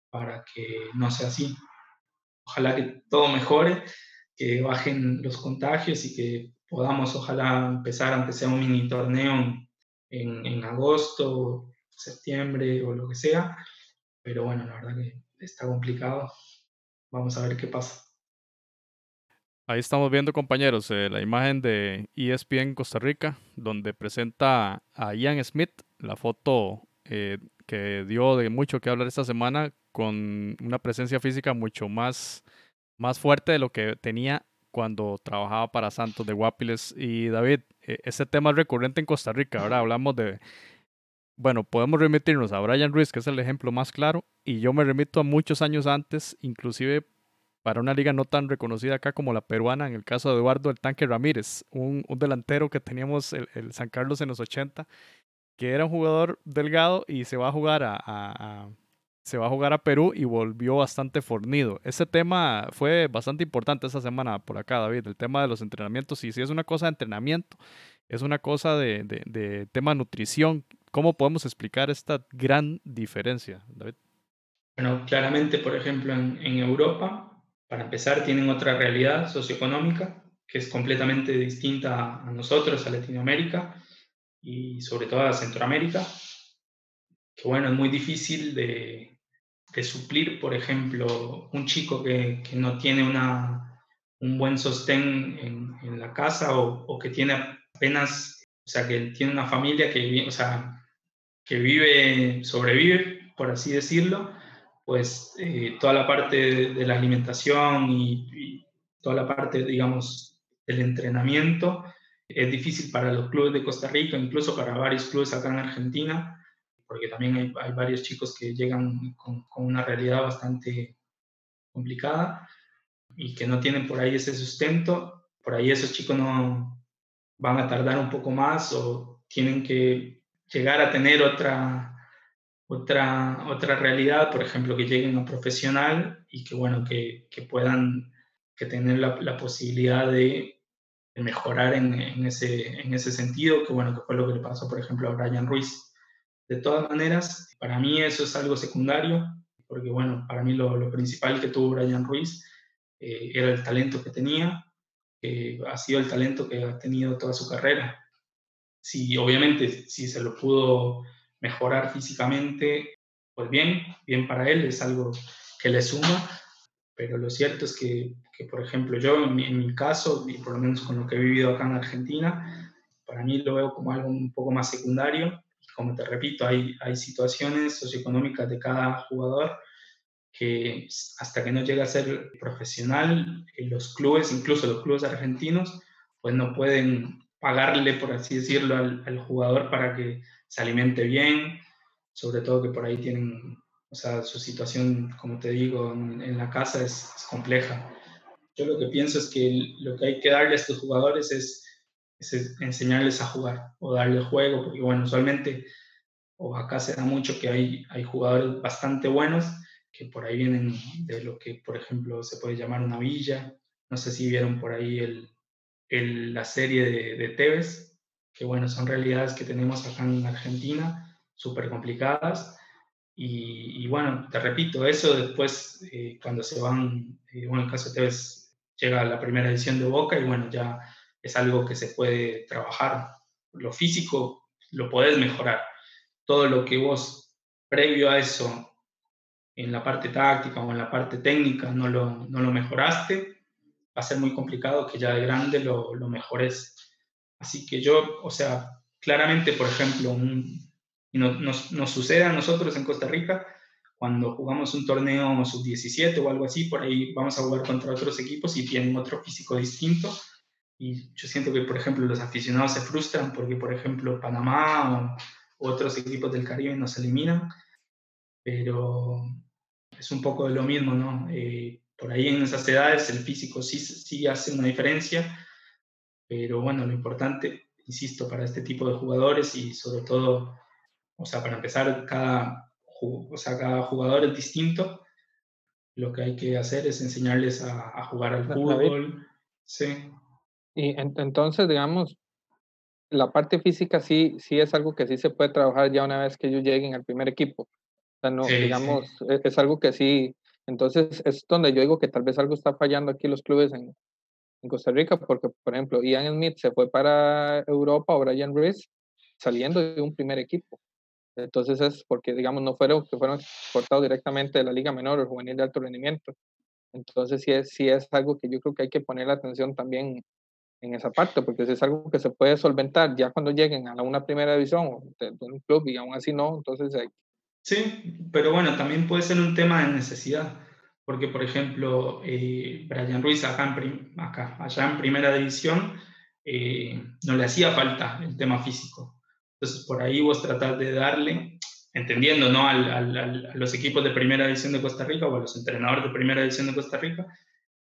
para que no sea así. Ojalá que todo mejore, que bajen los contagios y que podamos, ojalá, empezar, aunque sea un mini torneo en, en agosto septiembre o lo que sea. Pero bueno, la verdad que está complicado. Vamos a ver qué pasa. Ahí estamos viendo, compañeros, eh, la imagen de ESPN Costa Rica, donde presenta a Ian Smith, la foto eh, que dio de mucho que hablar esta semana, con una presencia física mucho más, más fuerte de lo que tenía cuando trabajaba para Santos de Guapiles. Y David, e, ese tema es recurrente en Costa Rica, ahora hablamos de, bueno, podemos remitirnos a Brian Ruiz, que es el ejemplo más claro, y yo me remito a muchos años antes, inclusive para una liga no tan reconocida acá como la peruana, en el caso de Eduardo El Tanque Ramírez, un, delantero que teníamos el, el, San Carlos en los 80, que era un jugador delgado y se va a jugar a, se va a jugar a Perú y volvió bastante fornido. Ese tema fue bastante importante esa semana por acá, David, el tema de los entrenamientos. Y si es una cosa de entrenamiento, es una cosa de, de, de tema nutrición. ¿Cómo podemos explicar esta gran diferencia, David? Bueno, claramente, por ejemplo, en, en Europa para empezar, tienen otra realidad socioeconómica que es completamente distinta a nosotros, a Latinoamérica y sobre todo a Centroamérica, que bueno, es muy difícil de, de suplir, por ejemplo, un chico que, que no tiene una, un buen sostén en, la casa o, o, que tiene apenas, o sea, que tiene una familia que, o sea, que vive, sobrevive, por así decirlo, pues eh, toda la parte de, la alimentación y, toda la parte, digamos, del entrenamiento es difícil para los clubes de Costa Rica, incluso para varios clubes acá en Argentina, porque también hay, varios chicos que llegan con, una realidad bastante complicada y que no tienen por ahí ese sustento. Por ahí esos chicos no van a tardar un poco más o tienen que llegar a tener otra otra, otra realidad, por ejemplo, que lleguen a profesional y que, bueno, que, que puedan que tener la, posibilidad de, mejorar en, en, ese, en ese sentido, que, bueno, que fue lo que le pasó, por ejemplo, a Brian Ruiz. De todas maneras, para mí eso es algo secundario, porque, bueno, para mí lo, principal que tuvo Brian Ruiz eh, era el talento que tenía, que ha sido el talento que ha tenido toda su carrera. Sí, obviamente, si se lo pudo mejorar físicamente, pues bien, bien para él, es algo que le suma, pero lo cierto es que, que por ejemplo, yo en mi, en mi, caso, y por lo menos con lo que he vivido acá en Argentina, para mí lo veo como algo un poco más secundario. Como te repito, hay, hay situaciones socioeconómicas de cada jugador que hasta que no llega a ser profesional, los clubes, incluso los clubes argentinos, pues no pueden pagarle, por así decirlo, al, jugador para que se alimente bien, sobre todo que por ahí tienen, o sea, su situación, como te digo, en, en la casa es, es, compleja. Yo lo que pienso es que lo que hay que darle a estos jugadores es, es enseñarles a jugar o darle juego, porque bueno, usualmente, o acá se da mucho que hay, hay jugadores bastante buenos que por ahí vienen de lo que, por ejemplo, se puede llamar una villa. No sé si vieron por ahí el, la serie de, de Tevez, que bueno, son realidades que tenemos acá en Argentina, súper complicadas. Y, y, bueno, te repito, eso después, eh, cuando se van, eh, bueno, en el caso de Tevez, llega la primera edición de Boca y bueno, ya es algo que se puede trabajar. Lo físico lo podés mejorar. Todo lo que vos, previo a eso, en la parte táctica o en la parte técnica, no lo, no lo mejoraste, va a ser muy complicado que ya de grande lo, lo mejores Así que yo, o sea, claramente, por ejemplo, un, nos, nos, sucede a nosotros en Costa Rica, cuando jugamos un torneo sub-17 o algo así, por ahí vamos a jugar contra otros equipos y tienen otro físico distinto. Y yo siento que, por ejemplo, los aficionados se frustran porque, por ejemplo, Panamá o otros equipos del Caribe nos eliminan. Pero es un poco de lo mismo, ¿no? Eh, por ahí en esas edades el físico sí, sí hace una diferencia, pero bueno, lo importante, insisto, para este tipo de jugadores y sobre todo, o sea, para empezar, cada, o sea, cada jugador es distinto. Lo que hay que hacer es enseñarles a, a jugar al fútbol. Sí. Y en, entonces, digamos, la parte física sí, sí es algo que sí se puede trabajar ya una vez que ellos lleguen al primer equipo. O sea, no, sí, digamos, sí. Es, es, algo que sí. Entonces, es donde yo digo que tal vez algo está fallando aquí los clubes en, en Costa Rica, porque, por ejemplo, Ian Smith se fue para Europa o Brian Ruiz saliendo de un primer equipo. Entonces es porque, digamos, no fueron que fueron exportados directamente de la Liga Menor o Juvenil de Alto Rendimiento. Entonces sí es, sí es algo que yo creo que hay que poner atención también en esa parte, porque si es algo que se puede solventar ya cuando lleguen a una primera división de, un club y aún así no, entonces hay... Sí, pero bueno, también puede ser un tema de necesidad, porque por ejemplo, eh, Brian Ruiz acá, en, acá, allá en primera división, eh, no le hacía falta el tema físico. Entonces por ahí vos tratás de darle, entendiendo ¿no? Al, al, a los equipos de primera división de Costa Rica o a los entrenadores de primera división de Costa Rica,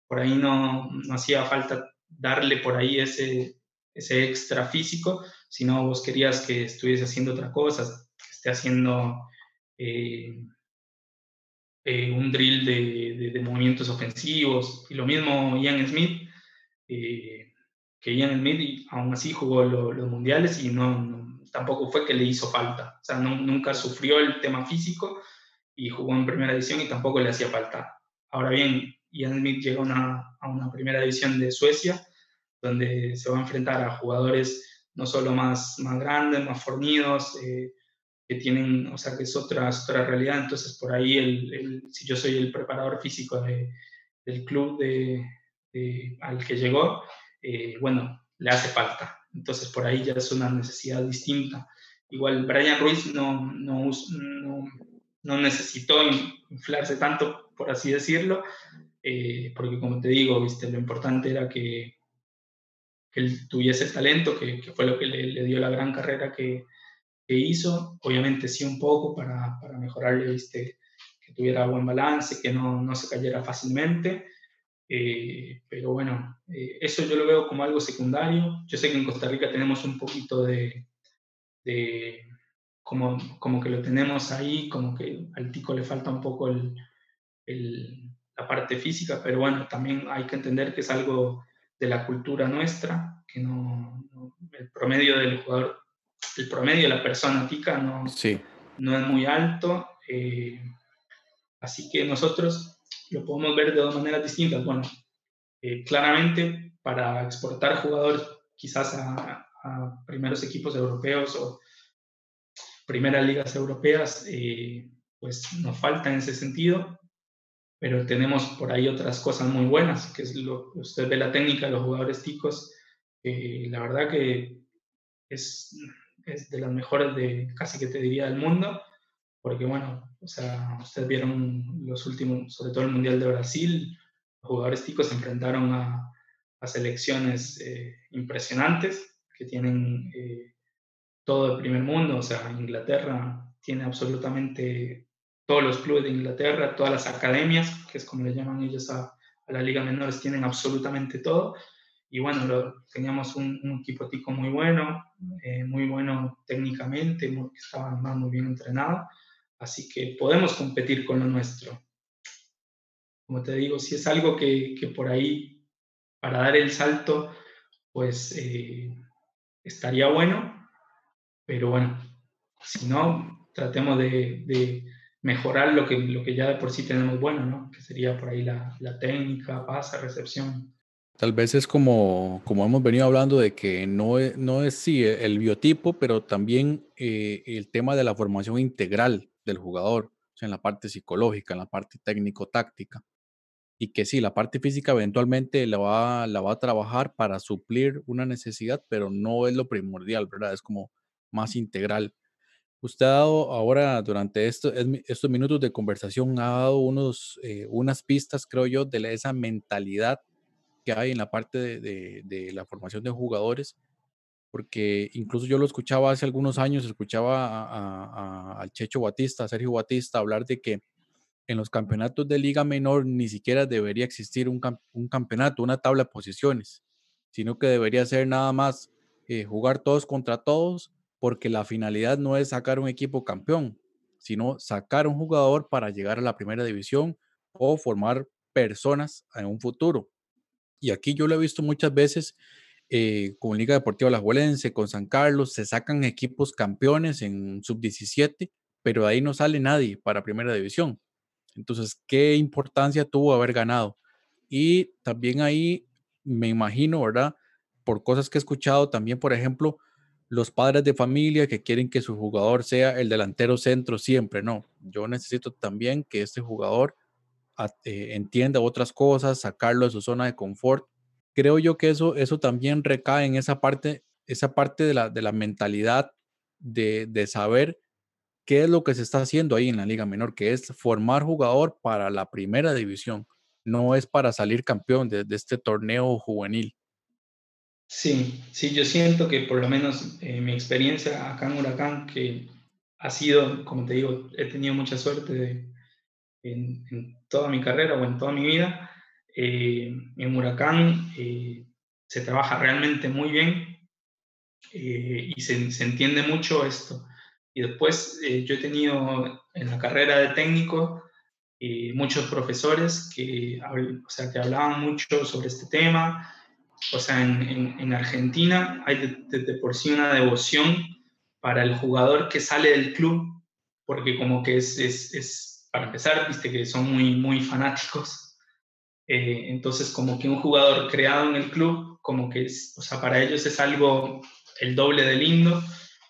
por ahí no, no hacía falta darle por ahí ese, ese extra físico, sino vos querías que estuviese haciendo otra cosa, que esté haciendo eh, eh, un drill de, de, movimientos ofensivos. Y lo mismo Ian Smith, eh, que Ian Smith aún así jugó los mundiales y no, tampoco fue que le hizo falta. O sea, nunca sufrió el tema físico y jugó en primera edición y tampoco le hacía falta. Ahora bien, Ian Smith llega una, a una primera división de Suecia, donde se va a enfrentar a jugadores no solo más, más grandes, más fornidos, eh, que tienen, o sea, que es otra, otra realidad. Entonces, por ahí, el, el, si yo soy el preparador físico de, del club de, al que llegó, eh, bueno, le hace falta. Entonces, por ahí ya es una necesidad distinta. Igual, Brian Ruiz no, no, no, no necesitó inflarse tanto, por así decirlo, eh, porque como te digo, ¿viste? lo importante era que, él tuviese talento, que, fue lo que le, dio la gran carrera que, hizo. Obviamente sí un poco para, para mejorarle, ¿viste? que tuviera buen balance, que no, no se cayera fácilmente. Eh, pero bueno, eh, eso yo lo veo como algo secundario. Yo sé que en Costa Rica tenemos un poquito de, de como, como que lo tenemos ahí, como que al tico le falta un poco el, el, la parte física, pero bueno, también hay que entender que es algo de la cultura nuestra, que no, no el promedio del jugador, el promedio de la persona tica no, sí. no es muy alto, eh, así que nosotros lo podemos ver de dos maneras distintas. Bueno, eh, claramente para exportar jugadores quizás a, a, primeros equipos europeos o primeras ligas europeas, eh, pues nos falta en ese sentido, pero tenemos por ahí otras cosas muy buenas, que es lo usted ve la técnica de los jugadores ticos, eh, la verdad que es, es, de las mejores de casi que te diría del mundo, porque bueno, o sea, ustedes vieron los últimos, sobre todo el Mundial de Brasil, los jugadores ticos se enfrentaron a, a selecciones eh, impresionantes que tienen eh, todo el primer mundo, o sea, Inglaterra tiene absolutamente todos los clubes de Inglaterra, todas las academias, que es como le llaman ellos a, a la Liga Menores, tienen absolutamente todo. Y bueno, lo, teníamos un, un, equipo tico muy bueno, eh, muy bueno técnicamente, muy, estaba muy bien entrenado. Así que podemos competir con lo nuestro. Como te digo, si es algo que, que por ahí, para dar el salto, pues eh, estaría bueno. Pero bueno, si no, tratemos de, de mejorar lo que, lo que ya de por sí tenemos bueno, ¿no? Que sería por ahí la, la técnica, pasa, recepción. Tal vez es como, como hemos venido hablando de que no es, no es sí el biotipo, pero también eh, el tema de la formación integral del jugador, o sea, en la parte psicológica, en la parte técnico-táctica. Y que sí, la parte física eventualmente la va, la va a trabajar para suplir una necesidad, pero no es lo primordial, ¿verdad? Es como más integral. Usted ha dado ahora, durante esto, estos minutos de conversación, ha dado unos, eh, unas pistas, creo yo, de esa mentalidad que hay en la parte de, de, la formación de jugadores, porque incluso yo lo escuchaba hace algunos años, escuchaba al Checho Batista, a Sergio Batista, hablar de que en los campeonatos de liga menor ni siquiera debería existir un, un campeonato, una tabla de posiciones, sino que debería ser nada más eh, jugar todos contra todos porque la finalidad no es sacar un equipo campeón, sino sacar un jugador para llegar a la primera división o formar personas en un futuro. Y aquí yo lo he visto muchas veces eh, con Liga Deportiva Alajuelense, con San Carlos, se sacan equipos campeones en sub-17, pero de ahí no sale nadie para primera división. Entonces, ¿qué importancia tuvo haber ganado? Y también ahí me imagino, ¿verdad? Por cosas que he escuchado también, por ejemplo, los padres de familia que quieren que su jugador sea el delantero centro siempre, no. Yo necesito también que este jugador eh, entienda otras cosas, sacarlo de su zona de confort. Creo yo que eso, eso también recae en esa parte, esa parte de la, de la mentalidad de, de saber qué es lo que se está haciendo ahí en la Liga Menor, que es formar jugador para la primera división, no es para salir campeón de, este torneo juvenil. Sí, sí, yo siento que por lo menos eh, mi experiencia acá en Huracán, que ha sido, como te digo, he tenido mucha suerte en, toda mi carrera o en toda mi vida, eh, en Huracán eh, se trabaja realmente muy bien y se, se entiende mucho esto y después eh, yo he tenido en la carrera de técnico eh, muchos profesores que, o sea, que hablaban mucho sobre este tema. O sea, en, en, Argentina hay desde por sí una devoción para el jugador que sale del club, porque como que es, es, es para empezar, viste que son muy, muy fanáticos. Eh, entonces, como que un jugador creado en el club, como que es, o sea, para ellos es algo el doble de lindo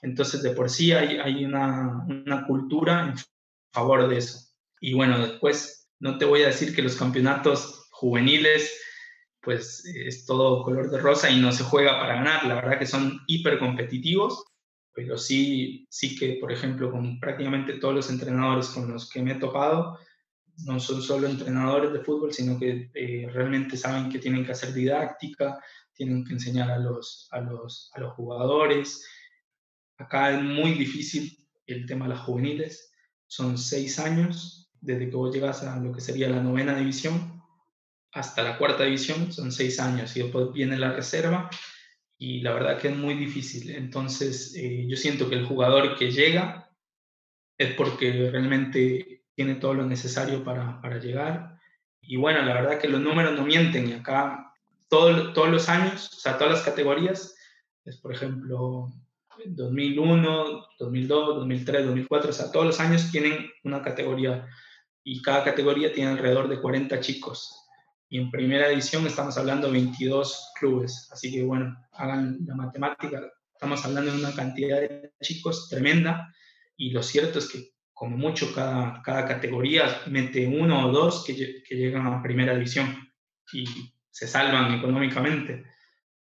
entonces, de por sí hay, hay una, una, cultura en favor de eso. Y bueno, después no te voy a decir que los campeonatos juveniles, pues es todo color de rosa y no se juega para ganar. La verdad que son hiper competitivos, pero sí, sí que, por ejemplo, con prácticamente todos los entrenadores con los que me he topado, no son solo entrenadores de fútbol, sino que eh, realmente saben que tienen que hacer didáctica, tienen que enseñar a los, a los, a los jugadores, Acá es muy difícil el tema de las juveniles. Son seis años desde que vos llegas a lo que sería la novena división hasta la cuarta división, son seis años y después viene la reserva y la verdad que es muy difícil. Entonces eh, yo siento que el jugador que llega es porque realmente tiene todo lo necesario para, para llegar. Y bueno, la verdad que los números no mienten y acá todo, todos los años, o sea, todas las categorías, es por ejemplo 2001, 2002, 2003, 2004, o sea, todos los años tienen una categoría y cada categoría tiene alrededor de 40 chicos. Y en primera edición estamos hablando de 22 clubes, así que bueno, hagan la matemática, estamos hablando de una cantidad de chicos tremenda y lo cierto es que como mucho cada, cada categoría mete uno o dos que, que llegan a primera división y se salvan económicamente.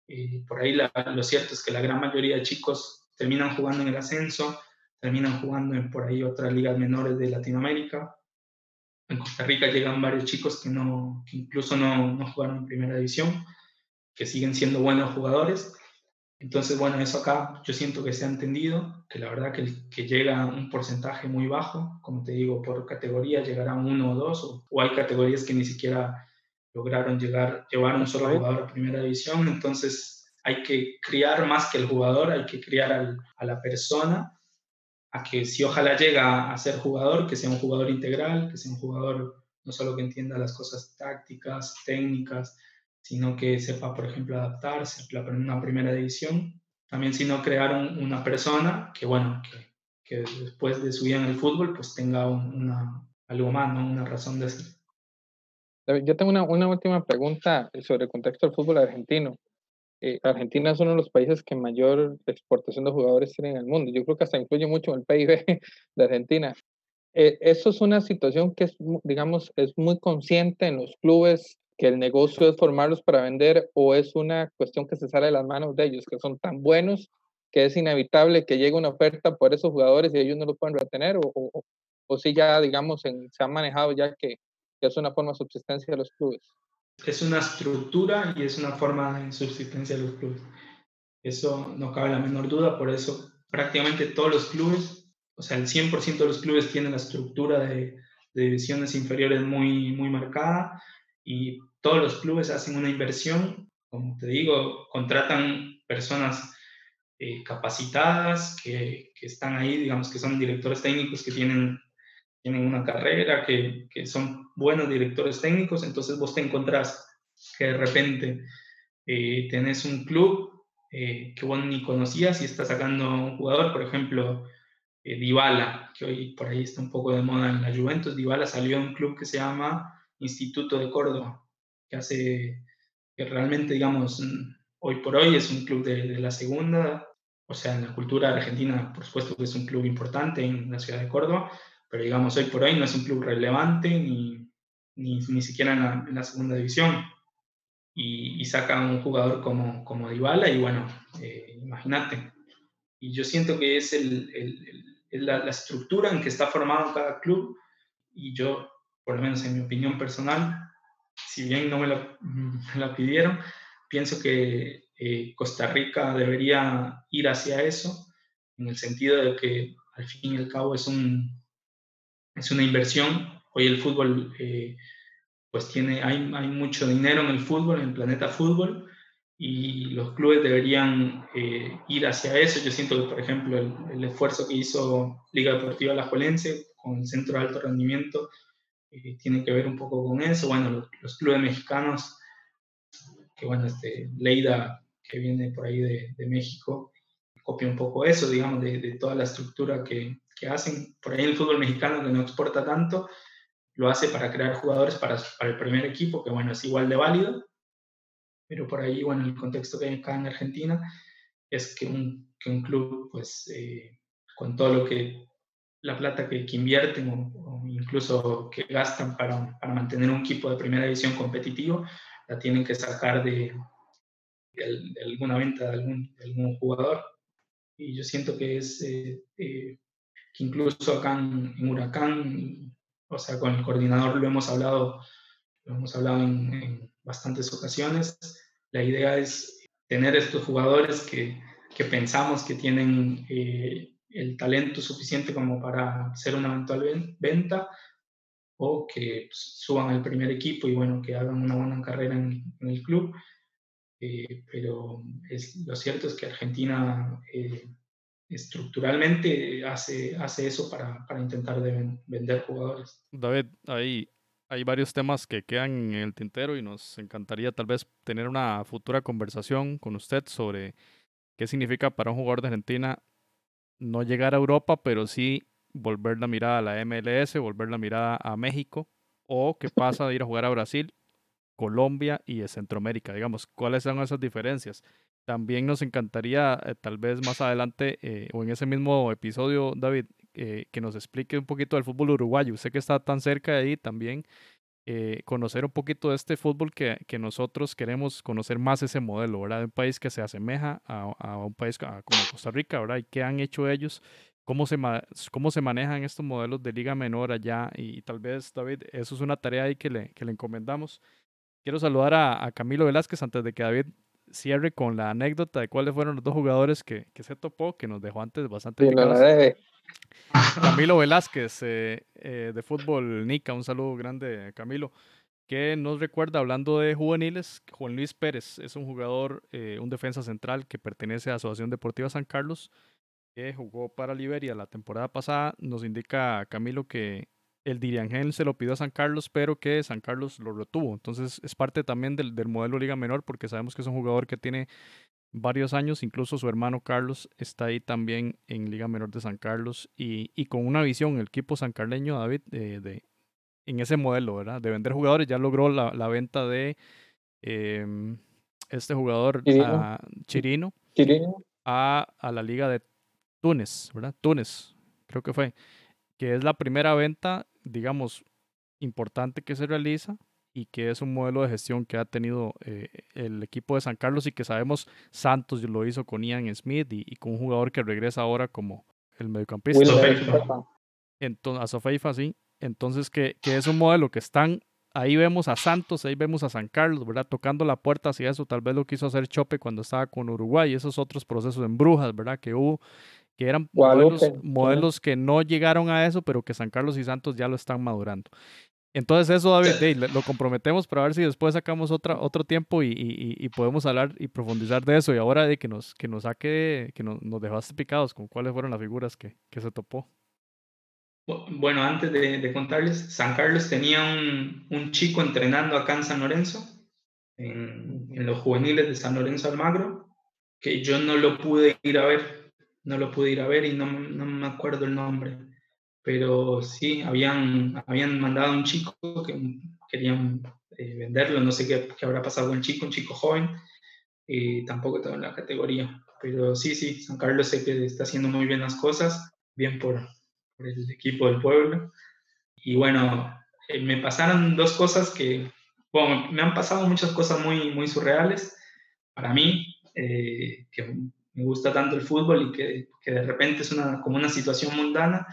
Y por ahí lo cierto es que la gran mayoría de chicos terminan jugando en el ascenso, terminan jugando en por ahí otras ligas menores de Latinoamérica. En Costa Rica llegan varios chicos que, no, que incluso no, no jugaron en primera división, que siguen siendo buenos jugadores. Entonces, bueno, eso acá yo siento que se ha entendido, que la verdad que, que llega un porcentaje muy bajo, como te digo, por categoría llegará uno o dos, o, o hay categorías que ni siquiera lograron llegar, llevar un solo jugador a primera división, entonces hay que criar más que el jugador, hay que criar a la persona, a que si ojalá llega a ser jugador, que sea un jugador integral, que sea un jugador no solo que entienda las cosas tácticas, técnicas, sino que sepa, por ejemplo, adaptarse a una primera división. También, sino crear una persona que, bueno, que, después de su vida en el fútbol, pues tenga una, algo más, ¿no? una razón de ser. Yo tengo una, una última pregunta sobre el contexto del fútbol argentino. Eh, Argentina es uno de los países que mayor exportación de jugadores tiene en el mundo. Yo creo que hasta influye mucho en el PIB de Argentina. Eh, eso es una situación que es, digamos, es muy consciente en los clubes que el negocio es formarlos para vender o es una cuestión que se sale de las manos de ellos, que son tan buenos que es inevitable que llegue una oferta por esos jugadores y ellos no lo pueden retener o, o, o si ya, digamos, se han manejado ya que, que es una forma de subsistencia de los clubes es una estructura y es una forma de subsistencia de los clubes. Eso no cabe la menor duda, por eso prácticamente todos los clubes, o sea, el 100% de los clubes tienen la estructura de, divisiones inferiores muy, muy marcada y todos los clubes hacen una inversión, como te digo, contratan personas eh, capacitadas que, que, están ahí, digamos que son directores técnicos que tienen tienen una carrera, que, que, son buenos directores técnicos, entonces vos te encontrás que de repente eh, tenés un club eh, que vos ni conocías y está sacando un jugador, por ejemplo, eh, Dybala, que hoy por ahí está un poco de moda en la Juventus, Dybala salió de un club que se llama Instituto de Córdoba, que hace, que realmente, digamos, hoy por hoy es un club de, de la segunda o sea, en la cultura argentina, por supuesto que es un club importante en la ciudad de Córdoba, pero digamos, hoy por hoy no es un club relevante ni, ni, ni siquiera en la, en la, segunda división. Y, y saca un jugador como, como Dybala y bueno, eh, imagínate. Y yo siento que es el, el, el, la, la, estructura en que está formado cada club y yo, por lo menos en mi opinión personal, si bien no me la, me la pidieron, pienso que eh, Costa Rica debería ir hacia eso, en el sentido de que al fin y al cabo es, un, es una inversión. Hoy el fútbol, eh, pues tiene, hay, hay, mucho dinero en el fútbol, en el planeta fútbol, y los clubes deberían eh, ir hacia eso. Yo siento que, por ejemplo, el, el esfuerzo que hizo Liga Deportiva La Juelense con el Centro de Alto Rendimiento eh, tiene que ver un poco con eso. Bueno, los, los clubes mexicanos, que bueno, este, Leida que viene por ahí de, de México, copia un poco eso, digamos, de, de toda la estructura que, que, hacen. Por ahí el fútbol mexicano, que no exporta tanto, lo hace para crear jugadores para, para el primer equipo, que bueno, es igual de válido, pero por ahí, bueno, el contexto que hay acá en Argentina es que un, que un club, pues, eh, con todo lo que, la plata que, que invierten o, o, incluso que gastan para, para mantener un equipo de primera división competitivo, la tienen que sacar de, de, alguna venta de algún, de algún, jugador. Y yo siento que es eh, eh, que incluso acá en, en, Huracán, o sea, con el coordinador lo hemos hablado, lo hemos hablado en, bastantes ocasiones. La idea es tener estos jugadores que, que pensamos que tienen eh, el talento suficiente como para hacer una eventual venta o que suban al primer equipo y bueno, que hagan una buena carrera en, en el club eh, pero es, lo cierto es que Argentina eh, estructuralmente hace, hace eso para, para intentar de vender jugadores. David, hay, hay varios temas que quedan en el tintero y nos encantaría tal vez tener una futura conversación con usted sobre qué significa para un jugador de Argentina no llegar a Europa, pero sí volver la mirada a la MLS, volver la mirada a México, o qué pasa de ir a jugar a Brasil Colombia y Centroamérica, digamos, ¿cuáles son esas diferencias? También nos encantaría, eh, tal vez más adelante, eh, o en ese mismo episodio, David, eh, que nos explique un poquito del fútbol uruguayo. Usted que está tan cerca de ahí también, conocer un poquito de este fútbol que, que, nosotros queremos conocer más ese modelo, ¿verdad? Un país que se asemeja a, a un país como Costa Rica, ¿verdad? Y qué han hecho ellos, cómo se, cómo se manejan estos modelos de liga menor allá. Y, y tal vez, David, eso es una tarea ahí que le, que le encomendamos Quiero saludar a, a, Camilo Velázquez antes de que David cierre con la anécdota de cuáles fueron los dos jugadores que, que se topó, que nos dejó antes bastante. Sí, Camilo Velázquez eh, eh, de Fútbol Nica, un saludo grande, Camilo, que nos recuerda, hablando de juveniles, Juan Luis Pérez es un jugador, eh, un defensa central que pertenece a Asociación Deportiva San Carlos, que jugó para Liberia la temporada pasada. Nos indica Camilo que el Diriangel se lo pidió a San Carlos, pero que San Carlos lo retuvo. Entonces es parte también del, del, modelo Liga Menor, porque sabemos que es un jugador que tiene varios años, incluso su hermano Carlos está ahí también en Liga Menor de San Carlos y, y con una visión, el equipo sancarleño, David, eh, de, en ese modelo, ¿verdad? De vender jugadores, ya logró la, la venta de eh, este jugador Chirino, a, Chirino, Chirino. A, a la Liga de Túnez, ¿verdad? Túnez, creo que fue que es la primera venta, digamos, importante que se realiza y que es un modelo de gestión que ha tenido eh, el equipo de San Carlos y que sabemos Santos lo hizo con Ian Smith y, y con un jugador que regresa ahora como el mediocampista. Entonces, a Sofeifa, sí. Entonces, que, que es un modelo que están, ahí vemos a Santos, ahí vemos a San Carlos, ¿verdad? Tocando la puerta hacia eso, tal vez lo quiso hacer Chope cuando estaba con Uruguay, esos otros procesos en Brujas, ¿verdad? Que hubo que eran modelos, modelos, que no llegaron a eso, pero que San Carlos y Santos ya lo están madurando. Entonces eso, David, hey, lo comprometemos para ver si después sacamos otra, otro tiempo y, y, y, podemos hablar y profundizar de eso. Y ahora de que nos, que nos saque, que nos, nos dejaste picados con cuáles fueron las figuras que, que se topó. Bueno, antes de, de, contarles, San Carlos tenía un, un, chico entrenando acá en San Lorenzo, en, en los juveniles de San Lorenzo Almagro, que yo no lo pude ir a ver no lo pude ir a ver y no, no me acuerdo el nombre, pero sí, habían, habían mandado un chico que querían eh, venderlo, no sé qué, qué, habrá pasado con el chico, un chico joven, eh, tampoco tengo la categoría. Pero sí, sí, San Carlos sé que está haciendo muy bien las cosas, bien por, por el equipo del pueblo. Y bueno, eh, me pasaron dos cosas que, bueno, me han pasado muchas cosas muy, muy surreales para mí, eh, que me gusta tanto el fútbol y que, que, de repente es una, como una situación mundana,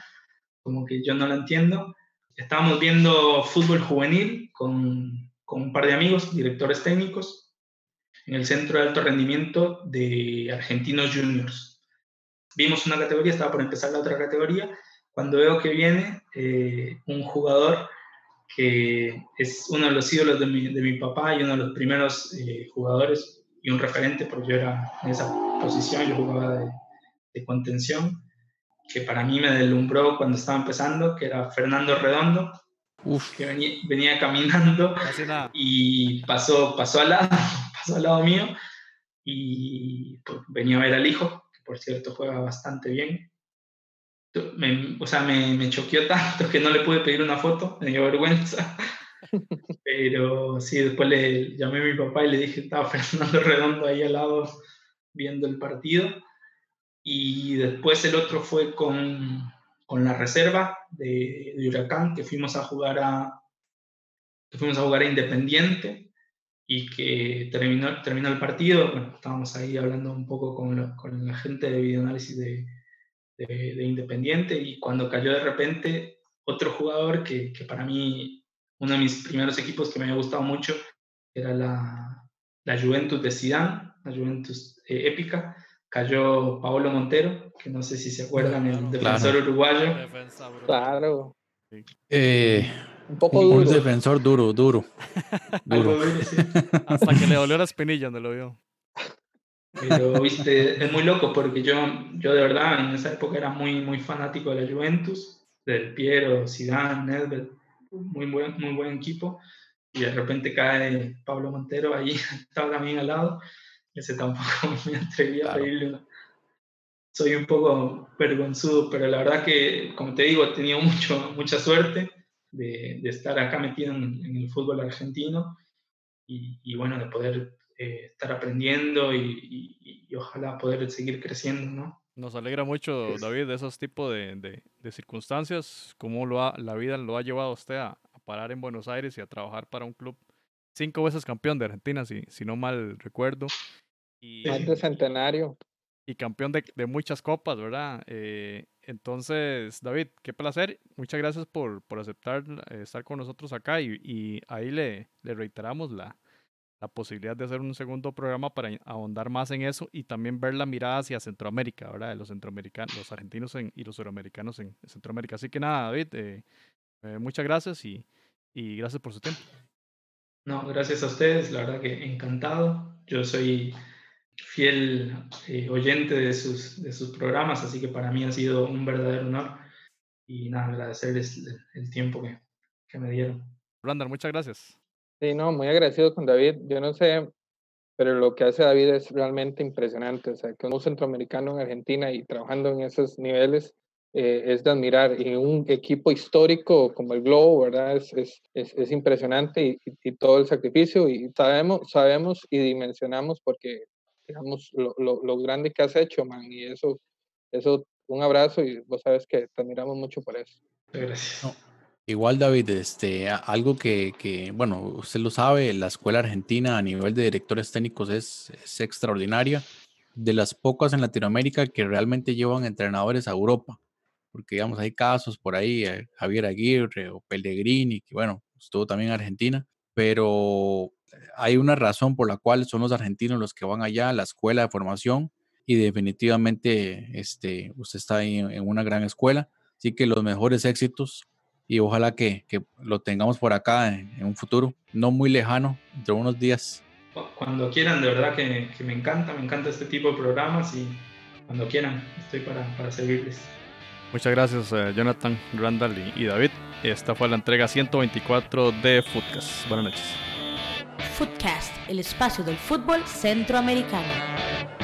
como que yo no la entiendo. Estábamos viendo fútbol juvenil con, con un par de amigos, directores técnicos, en el Centro de Alto Rendimiento de Argentinos Juniors. Vimos una categoría, estaba por empezar la otra categoría, cuando veo que viene eh, un jugador que es uno de los ídolos de mi, de mi papá y uno de los primeros eh, jugadores y un referente, porque yo era en esa posición, yo jugaba de, de contención, que para mí me deslumbró cuando estaba empezando, que era Fernando Redondo, Uf. que venía, venía caminando y pasó, pasó, al lado, pasó al lado mío y pues, venía a ver al hijo, que por cierto juega bastante bien. Me, o sea, me, me choqueó tanto que no le pude pedir una foto, me dio vergüenza. Pero sí, después le llamé a mi papá y le dije, estaba Fernando Redondo ahí al lado viendo el partido. Y después el otro fue con, con la reserva de, de, Huracán, que fuimos a jugar a, que fuimos a jugar a Independiente y que terminó, terminó el partido. Bueno, estábamos ahí hablando un poco con, lo, con la gente de videoanálisis de, de, de, Independiente y cuando cayó de repente otro jugador que, que para mí uno de mis primeros equipos que me había gustado mucho era la, la Juventus de Zidane, la Juventus eh, épica. Cayó Paolo Montero, que no sé si se acuerdan, el defensor claro. uruguayo. Claro. Eh, Un poco un duro. defensor duro, duro. Duro. Hasta que le dolió la espinilla donde lo vio. Pero, viste, es muy loco porque yo, yo de verdad en esa época era muy, muy fanático de la Juventus, del Piero, Zidane, Nedved, muy buen, muy buen equipo. Y de repente cae Pablo Montero ahí, estaba también al lado. Ese tampoco me atreví a pedirle una. Soy un poco vergonzudo, pero la verdad que, como te digo, he tenido mucho, mucha suerte de, de estar acá metido en, en el fútbol argentino y, y bueno, de poder eh, estar aprendiendo y, y, y, ojalá poder seguir creciendo, ¿no? Nos alegra mucho, David, de esos tipos de, de- de circunstancias, cómo lo ha, la vida lo ha llevado a usted a, a parar en Buenos Aires y a trabajar para un club cinco veces campeón de Argentina, si, si no mal recuerdo, y, Más de centenario. y campeón de, de muchas copas, ¿verdad? Eh, entonces, David, qué placer. Muchas gracias por, por aceptar eh, estar con nosotros acá y, y ahí le, le reiteramos la, la posibilidad de hacer un segundo programa para ahondar más en eso y también ver la mirada hacia Centroamérica, ¿verdad? De los centroamericanos, los argentinos en- y los suramericanos en Centroamérica. Así que nada, David, eh, eh, muchas gracias y, y gracias por su tiempo. No, gracias a ustedes, la verdad que encantado. Yo soy fiel eh, oyente de sus, de sus programas, así que para mí ha sido un verdadero honor y nada, agradecerles el, el tiempo que, que me dieron. Randall, muchas gracias. Sí, no, muy agradecido con David. Yo no sé, pero lo que hace David es realmente impresionante. O sea, que un centroamericano en Argentina y trabajando en esos niveles eh, es de admirar. Y un equipo histórico como el Globo, ¿verdad? Es, es, es, es impresionante y, y, y, todo el sacrificio. Y sabemos, sabemos y dimensionamos porque, digamos, lo, lo, lo grande que has hecho, man. Y eso, eso, un abrazo y vos sabes que te admiramos mucho por eso. Gracias. No. Igual, David, este, algo que, que, bueno, usted lo sabe, la escuela argentina a nivel de directores técnicos es, es, extraordinaria. De las pocas en Latinoamérica que realmente llevan entrenadores a Europa. Porque, digamos, hay casos por ahí, eh, Javier Aguirre o Pellegrini, que, bueno, estuvo también en Argentina. Pero hay una razón por la cual son los argentinos los que van allá a la escuela de formación. Y definitivamente, este, usted está ahí en, una gran escuela. Así que los mejores éxitos y ojalá que, que, lo tengamos por acá en, en, un futuro no muy lejano, dentro de unos días. Cuando quieran, de verdad que, que, me encanta, me encanta este tipo de programas y cuando quieran, estoy para, para servirles. Muchas gracias, uh, Jonathan, Randall y, y, David. Esta fue la entrega 124 de Footcast. Buenas noches. Footcast, el espacio del fútbol centroamericano.